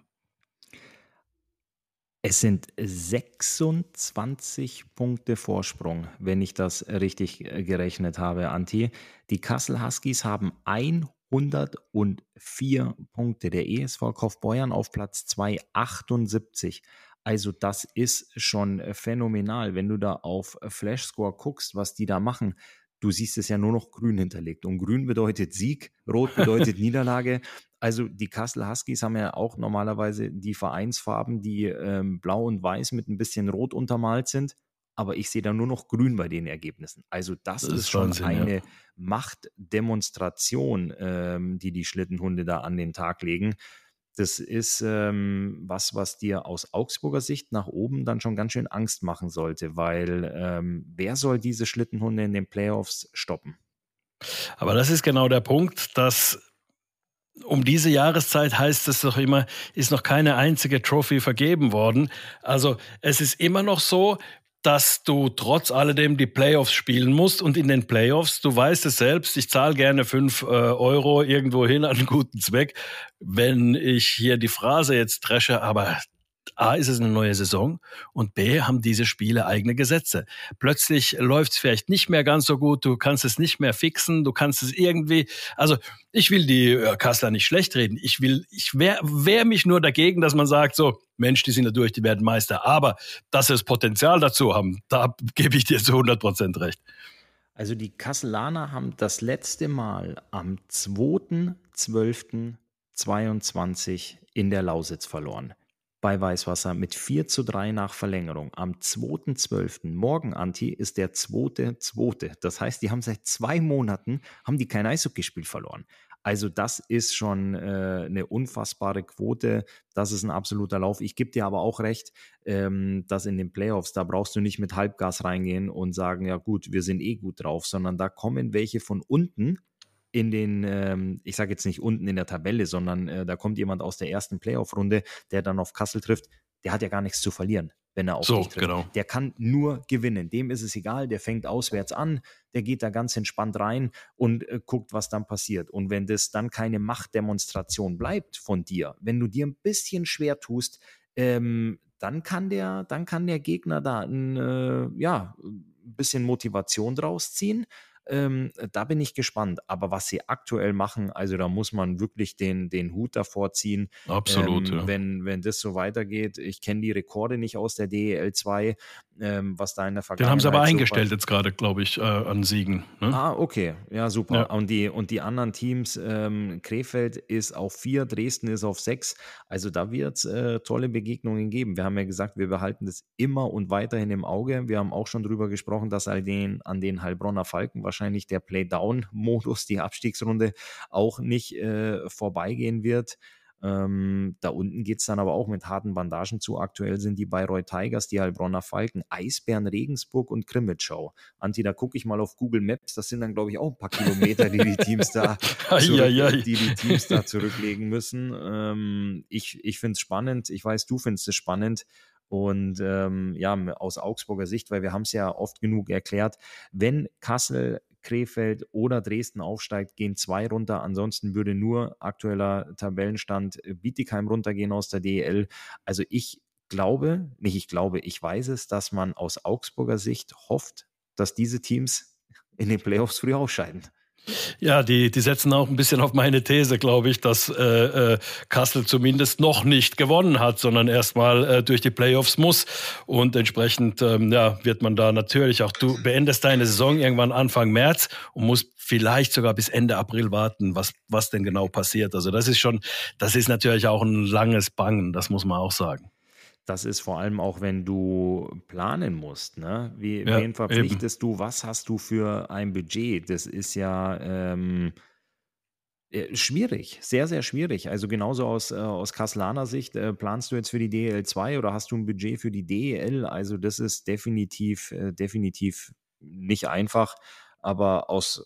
Es sind 26 Punkte Vorsprung, wenn ich das richtig äh, gerechnet habe, Anti. Die Kassel Huskies haben 100 104 Punkte. Der ESV Kaufbeuern auf Platz 2, 78. Also das ist schon phänomenal, wenn du da auf Flashscore guckst, was die da machen. Du siehst es ja nur noch grün hinterlegt. Und grün bedeutet Sieg, rot bedeutet Niederlage. Also die Kassel Huskies haben ja auch normalerweise die Vereinsfarben, die ähm, blau und weiß mit ein bisschen rot untermalt sind aber ich sehe da nur noch grün bei den Ergebnissen. Also das, das ist, ist, schon Wahnsinn, eine ja. Machtdemonstration, ähm, die die Schlittenhunde da an den Tag legen. Das ist ähm, was, was dir aus Augsburger Sicht nach oben dann schon ganz schön Angst machen sollte, weil ähm, wer soll diese Schlittenhunde in den Playoffs stoppen? Aber das ist genau der Punkt, dass um diese Jahreszeit heißt es doch immer, ist noch keine einzige Trophy vergeben worden. Also es ist immer noch so, dass du trotz alledem die Playoffs spielen musst und in den Playoffs, du weißt es selbst, ich zahle gerne fünf äh, Euro irgendwo hin an einen guten Zweck, wenn ich hier die Phrase jetzt dresche, aber A ist es eine neue Saison und B haben diese Spiele eigene Gesetze. Plötzlich läuft es vielleicht nicht mehr ganz so gut, du kannst es nicht mehr fixen, du kannst es irgendwie, also ich will die äh, Kassler nicht schlecht reden. Ich will, ich wehr, mich nur dagegen, dass man sagt so, Mensch, die sind da durch, die werden Meister. Aber dass sie das Potenzial dazu haben, da gebe ich dir zu 100 Prozent recht. Also die Kasselaner haben das letzte Mal am 2.12.22 in der Lausitz verloren bei Weißwasser mit 4 zu 3 nach Verlängerung. Am 2.12. morgen, Anti, ist der 2.2. Das heißt, die haben seit zwei Monaten, haben die kein Eishockeyspiel verloren. Also das ist schon äh, eine unfassbare Quote. Das ist ein absoluter Lauf. Ich gebe dir aber auch recht, ähm, dass in den Playoffs, da brauchst du nicht mit Halbgas reingehen und sagen, ja gut, wir sind eh gut drauf, sondern da kommen welche von unten, in den, ähm, ich sage jetzt nicht unten in der Tabelle, sondern äh, da kommt jemand aus der ersten Playoff-Runde, der dann auf Kassel trifft, der hat ja gar nichts zu verlieren, wenn er auf so, dich trifft. Genau. Der kann nur gewinnen. Dem ist es egal, der fängt auswärts an, der geht da ganz entspannt rein und äh, guckt, was dann passiert. Und wenn das dann keine Machtdemonstration bleibt von dir, wenn du dir ein bisschen schwer tust, ähm, dann kann der, dann kann der Gegner da ein, äh, ja, ein bisschen Motivation draus ziehen ähm, da bin ich gespannt. Aber was sie aktuell machen, also da muss man wirklich den, den Hut davor ziehen. Absolut. Ähm, ja. wenn, wenn das so weitergeht. Ich kenne die Rekorde nicht aus der DEL 2, ähm, was da in der Vergangenheit. Den haben sie aber eingestellt jetzt gerade, glaube ich, äh, an Siegen. Ne? Ah, okay. Ja, super. Ja. Und, die, und die anderen Teams, ähm, Krefeld ist auf vier, Dresden ist auf sechs. Also da wird es äh, tolle Begegnungen geben. Wir haben ja gesagt, wir behalten das immer und weiterhin im Auge. Wir haben auch schon darüber gesprochen, dass an den, an den Heilbronner Falken wahrscheinlich wahrscheinlich der Playdown-Modus, die Abstiegsrunde, auch nicht äh, vorbeigehen wird. Ähm, da unten geht es dann aber auch mit harten Bandagen zu. Aktuell sind die Bayreuth Tigers, die Heilbronner Falken, Eisbären Regensburg und Krimitschau. Anti, da gucke ich mal auf Google Maps. Das sind dann, glaube ich, auch ein paar Kilometer, die die Teams da, zurück, die, die Teams da zurücklegen müssen. Ähm, ich ich finde es spannend. Ich weiß, du findest es spannend. Und ähm, ja, aus Augsburger Sicht, weil wir haben es ja oft genug erklärt, wenn Kassel Krefeld oder Dresden aufsteigt, gehen zwei runter. Ansonsten würde nur aktueller Tabellenstand äh, Bietigheim runtergehen aus der DEL. Also ich glaube, nicht ich glaube, ich weiß es, dass man aus Augsburger Sicht hofft, dass diese Teams in den Playoffs früh ausscheiden. Ja, die, die setzen auch ein bisschen auf meine These, glaube ich, dass äh, äh, Kassel zumindest noch nicht gewonnen hat, sondern erstmal äh, durch die Playoffs muss. Und entsprechend ähm, ja, wird man da natürlich auch, du beendest deine Saison irgendwann Anfang März und musst vielleicht sogar bis Ende April warten, was, was denn genau passiert. Also das ist schon, das ist natürlich auch ein langes Bangen, das muss man auch sagen das ist vor allem auch, wenn du planen musst. Ne? Wie, ja, wen verpflichtest eben. du? Was hast du für ein Budget? Das ist ja ähm, äh, schwierig, sehr, sehr schwierig. Also genauso aus, äh, aus Kasselaner Sicht, äh, planst du jetzt für die DEL 2 oder hast du ein Budget für die DEL? Also das ist definitiv, äh, definitiv nicht einfach. Aber aus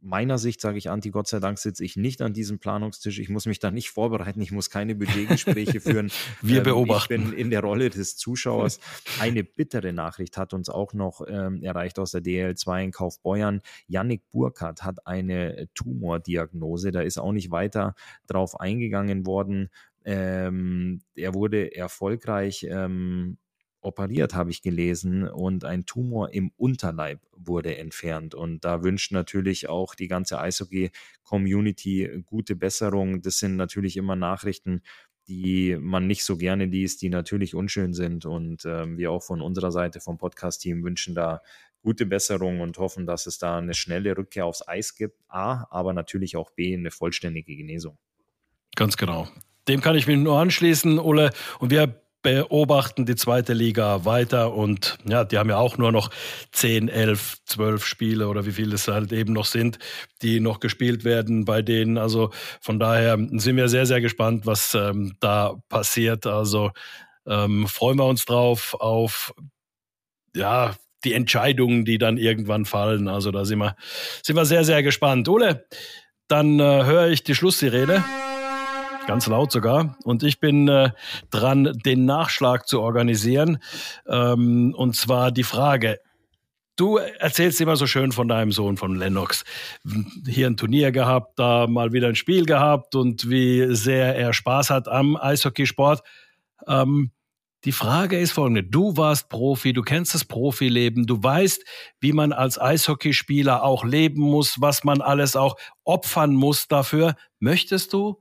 meiner Sicht sage ich Anti, Gott sei Dank sitze ich nicht an diesem Planungstisch. Ich muss mich da nicht vorbereiten. Ich muss keine Budgetgespräche führen. Wir ähm, beobachten. Ich bin in der Rolle des Zuschauers. Eine bittere Nachricht hat uns auch noch ähm, erreicht aus der DL2 in Kaufbeuern. Yannick Burkhardt hat eine Tumordiagnose. Da ist auch nicht weiter drauf eingegangen worden. Ähm, er wurde erfolgreich ähm, operiert, habe ich gelesen, und ein Tumor im Unterleib wurde entfernt. Und da wünscht natürlich auch die ganze Eishockey-Community gute Besserung. Das sind natürlich immer Nachrichten, die man nicht so gerne liest, die natürlich unschön sind. Und ähm, wir auch von unserer Seite vom Podcast-Team wünschen da gute Besserung und hoffen, dass es da eine schnelle Rückkehr aufs Eis gibt. A, aber natürlich auch B, eine vollständige Genesung. Ganz genau. Dem kann ich mich nur anschließen, Ole. Und wir beobachten die zweite Liga weiter und ja, die haben ja auch nur noch 10, 11, 12 Spiele oder wie viele es halt eben noch sind, die noch gespielt werden bei denen. Also von daher sind wir sehr, sehr gespannt, was ähm, da passiert. Also ähm, freuen wir uns drauf auf ja, die Entscheidungen, die dann irgendwann fallen. Also da sind wir, sind wir sehr, sehr gespannt. Ole, dann äh, höre ich die Schlusssirene. Ganz laut sogar. Und ich bin äh, dran, den Nachschlag zu organisieren. Ähm, und zwar die Frage, Du erzählst immer so schön von deinem Sohn, von Lennox. Hier ein Turnier gehabt, da mal wieder ein Spiel gehabt und wie sehr er Spaß hat am Eishockeysport. Ähm, die Frage ist folgende. Du warst Profi, du kennst das Profileben, du weißt, wie man als Eishockeyspieler auch leben muss, was man alles auch opfern muss dafür. Möchtest du,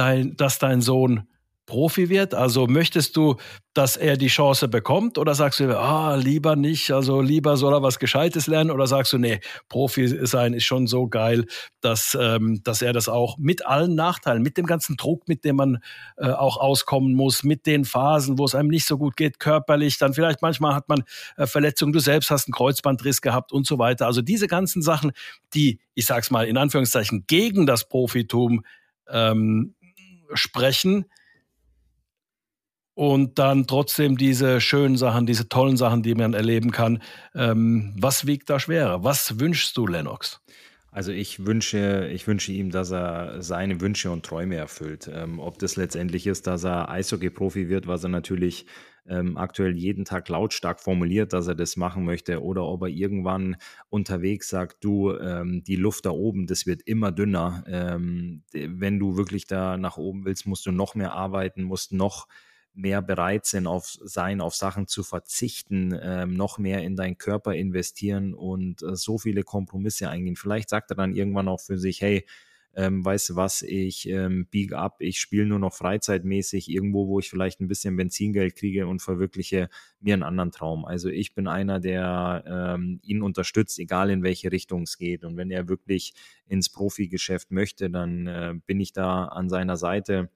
dein, dass dein Sohn Profi wird? Also möchtest du, dass er die Chance bekommt oder sagst du, ah, lieber nicht, also lieber soll er was Gescheites lernen oder sagst du, nee, Profi sein ist schon so geil, dass, ähm, dass er das auch mit allen Nachteilen, mit dem ganzen Druck, mit dem man äh, auch auskommen muss, mit den Phasen, wo es einem nicht so gut geht, körperlich, dann vielleicht manchmal hat man äh, Verletzungen, du selbst hast einen Kreuzbandriss gehabt und so weiter. Also diese ganzen Sachen, die, ich sag's mal in Anführungszeichen, gegen das Profitum ähm, sprechen, und dann trotzdem diese schönen Sachen, diese tollen Sachen, die man erleben kann. Ähm, was wiegt da schwerer? Was wünschst du, Lennox? Also ich wünsche, ich wünsche ihm, dass er seine Wünsche und Träume erfüllt. Ähm, ob das letztendlich ist, dass er Eishockey-Profi wird, was er natürlich ähm, aktuell jeden Tag lautstark formuliert, dass er das machen möchte, oder ob er irgendwann unterwegs sagt, du, ähm, die Luft da oben, das wird immer dünner. Ähm, wenn du wirklich da nach oben willst, musst du noch mehr arbeiten, musst noch mehr bereit sind, auf sein, auf Sachen zu verzichten, ähm, noch mehr in deinen Körper investieren und äh, so viele Kompromisse eingehen. Vielleicht sagt er dann irgendwann auch für sich, hey, ähm, weißt du was, ich ähm, biege ab, ich spiele nur noch freizeitmäßig irgendwo, wo ich vielleicht ein bisschen Benzingeld kriege und verwirkliche mir einen anderen Traum. Also ich bin einer, der ähm, ihn unterstützt, egal in welche Richtung es geht. Und wenn er wirklich ins Profigeschäft möchte, dann äh, bin ich da an seiner Seite.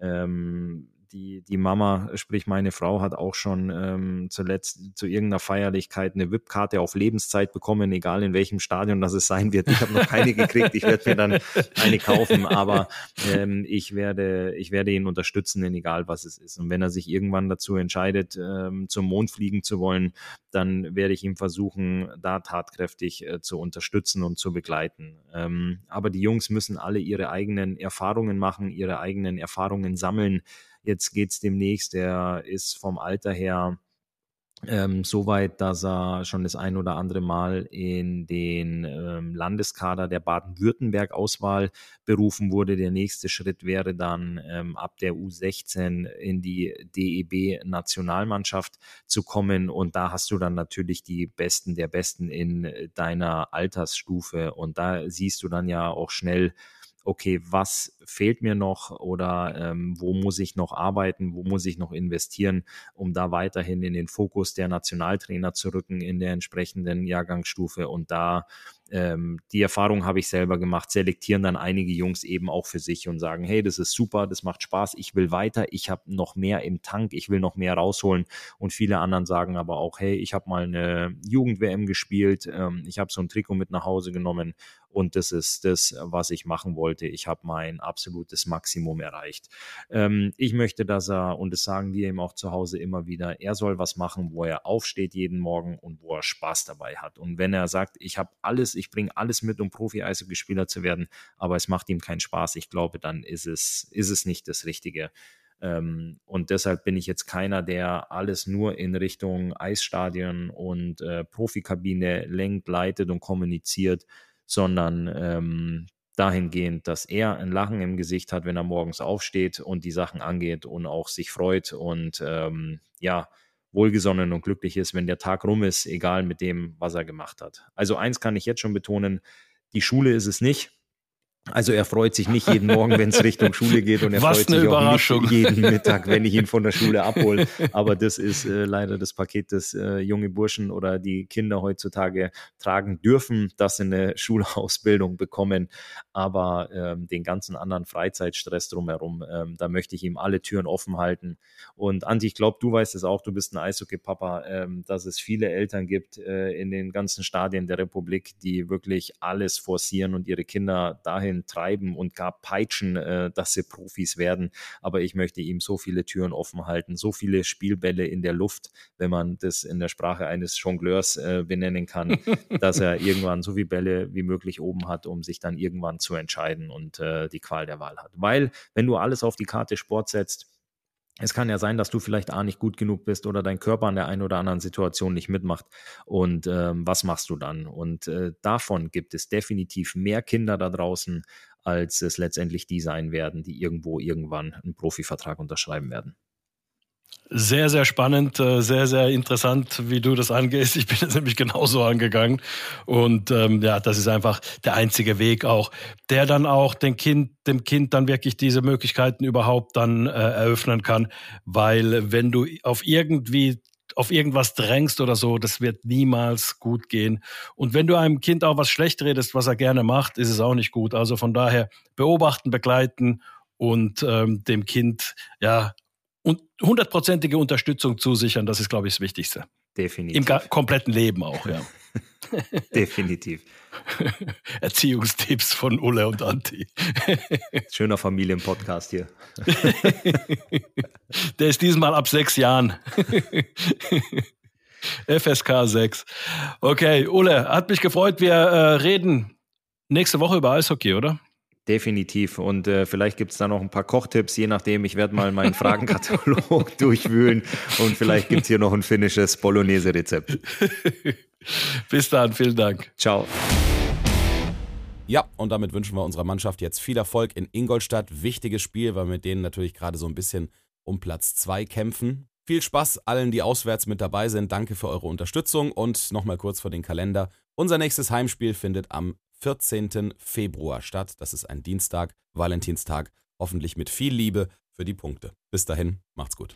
Ähm, die, die Mama, sprich meine Frau, hat auch schon ähm, zuletzt zu irgendeiner Feierlichkeit eine VIP-Karte auf Lebenszeit bekommen, egal in welchem Stadion das es sein wird. Ich habe noch keine gekriegt, ich werde mir dann eine kaufen, aber ähm, ich, werde, ich werde ihn unterstützen, in egal was es ist. Und wenn er sich irgendwann dazu entscheidet, ähm, zum Mond fliegen zu wollen, dann werde ich ihm versuchen, da tatkräftig äh, zu unterstützen und zu begleiten. Ähm, aber die Jungs müssen alle ihre eigenen Erfahrungen machen, ihre eigenen Erfahrungen sammeln. Jetzt geht es demnächst, der ist vom Alter her ähm, so weit, dass er schon das ein oder andere Mal in den ähm, Landeskader der Baden-Württemberg-Auswahl berufen wurde. Der nächste Schritt wäre dann ähm, ab der U16 in die DEB-Nationalmannschaft zu kommen. Und da hast du dann natürlich die Besten der Besten in deiner Altersstufe. Und da siehst du dann ja auch schnell, okay, was fehlt mir noch oder ähm, wo muss ich noch arbeiten, wo muss ich noch investieren, um da weiterhin in den Fokus der Nationaltrainer zu rücken in der entsprechenden Jahrgangsstufe und da ähm, die Erfahrung habe ich selber gemacht, selektieren dann einige Jungs eben auch für sich und sagen, hey, das ist super, das macht Spaß, ich will weiter, ich habe noch mehr im Tank, ich will noch mehr rausholen. Und viele anderen sagen aber auch, hey, ich habe mal eine Jugend-WM gespielt, ähm, ich habe so ein Trikot mit nach Hause genommen und das ist das, was ich machen wollte. Ich habe mein absolutes Maximum erreicht. Ähm, ich möchte, dass er, und das sagen wir ihm auch zu Hause immer wieder, er soll was machen, wo er aufsteht jeden Morgen und wo er Spaß dabei hat. Und wenn er sagt, ich habe alles ich bringe alles mit, um Profi-Eishockeyspieler zu werden, aber es macht ihm keinen Spaß. Ich glaube, dann ist es, ist es nicht das Richtige. Ähm, und deshalb bin ich jetzt keiner, der alles nur in Richtung Eisstadion und äh, Profikabine lenkt, leitet und kommuniziert, sondern ähm, dahingehend, dass er ein Lachen im Gesicht hat, wenn er morgens aufsteht und die Sachen angeht und auch sich freut und ähm, ja, wohlgesonnen und glücklich ist, wenn der Tag rum ist, egal mit dem, was er gemacht hat. Also eins kann ich jetzt schon betonen, die Schule ist es nicht. Also er freut sich nicht jeden Morgen, wenn es Richtung Schule geht und er Was freut sich auch nicht jeden Mittag, wenn ich ihn von der Schule abhole. Aber das ist äh, leider das Paket, das äh, junge Burschen oder die Kinder heutzutage tragen dürfen, dass sie eine Schulausbildung bekommen. Aber ähm, den ganzen anderen Freizeitstress drumherum, ähm, da möchte ich ihm alle Türen offen halten. Und Andi, ich glaube, du weißt es auch, du bist ein Eishockey-Papa, ähm, dass es viele Eltern gibt äh, in den ganzen Stadien der Republik, die wirklich alles forcieren und ihre Kinder dahin Bällen treiben und gar peitschen, äh, dass sie Profis werden. Aber ich möchte ihm so viele Türen offen halten, so viele Spielbälle in der Luft, wenn man das in der Sprache eines Jongleurs äh, benennen kann, dass er irgendwann so viele Bälle wie möglich oben hat, um sich dann irgendwann zu entscheiden und äh, die Qual der Wahl hat. Weil, wenn du alles auf die Karte Sport setzt, es kann ja sein, dass du vielleicht A nicht gut genug bist oder dein Körper an der einen oder anderen Situation nicht mitmacht. Und ähm, was machst du dann? Und äh, davon gibt es definitiv mehr Kinder da draußen, als es letztendlich die sein werden, die irgendwo irgendwann einen Profivertrag unterschreiben werden. Sehr, sehr spannend, äh, sehr, sehr interessant, wie du das angehst. Ich bin es nämlich genauso angegangen. Und ähm, ja, das ist einfach der einzige Weg auch, der dann auch dem Kind, dem Kind dann wirklich diese Möglichkeiten überhaupt dann äh, eröffnen kann. Weil wenn du auf irgendwie auf irgendwas drängst oder so, das wird niemals gut gehen. Und wenn du einem Kind auch was schlecht redest, was er gerne macht, ist es auch nicht gut. Also von daher beobachten, begleiten und ähm, dem Kind ja und hundertprozentige Unterstützung zusichern, das ist, glaube ich, das Wichtigste. Definitiv. Im kompletten Leben auch, ja. Definitiv. Erziehungstipps von Ulle und Anti. Schöner Familienpodcast hier. Der ist diesmal ab sechs Jahren. FSK 6. Okay, Ulle, hat mich gefreut. Wir äh, reden nächste Woche über Eishockey, oder? Definitiv. Und äh, vielleicht gibt es da noch ein paar Kochtipps, je nachdem. Ich werde mal meinen Fragenkatalog durchwühlen und vielleicht gibt es hier noch ein finnisches Bolognese-Rezept. Bis dann, vielen Dank. Ciao. Ja, und damit wünschen wir unserer Mannschaft jetzt viel Erfolg in Ingolstadt. Wichtiges Spiel, weil wir mit denen natürlich gerade so ein bisschen um Platz 2 kämpfen. Viel Spaß allen, die auswärts mit dabei sind. Danke für eure Unterstützung und nochmal kurz vor den Kalender. Unser nächstes Heimspiel findet am 14. Februar statt. Das ist ein Dienstag, Valentinstag. Hoffentlich mit viel Liebe für die Punkte. Bis dahin, macht's gut.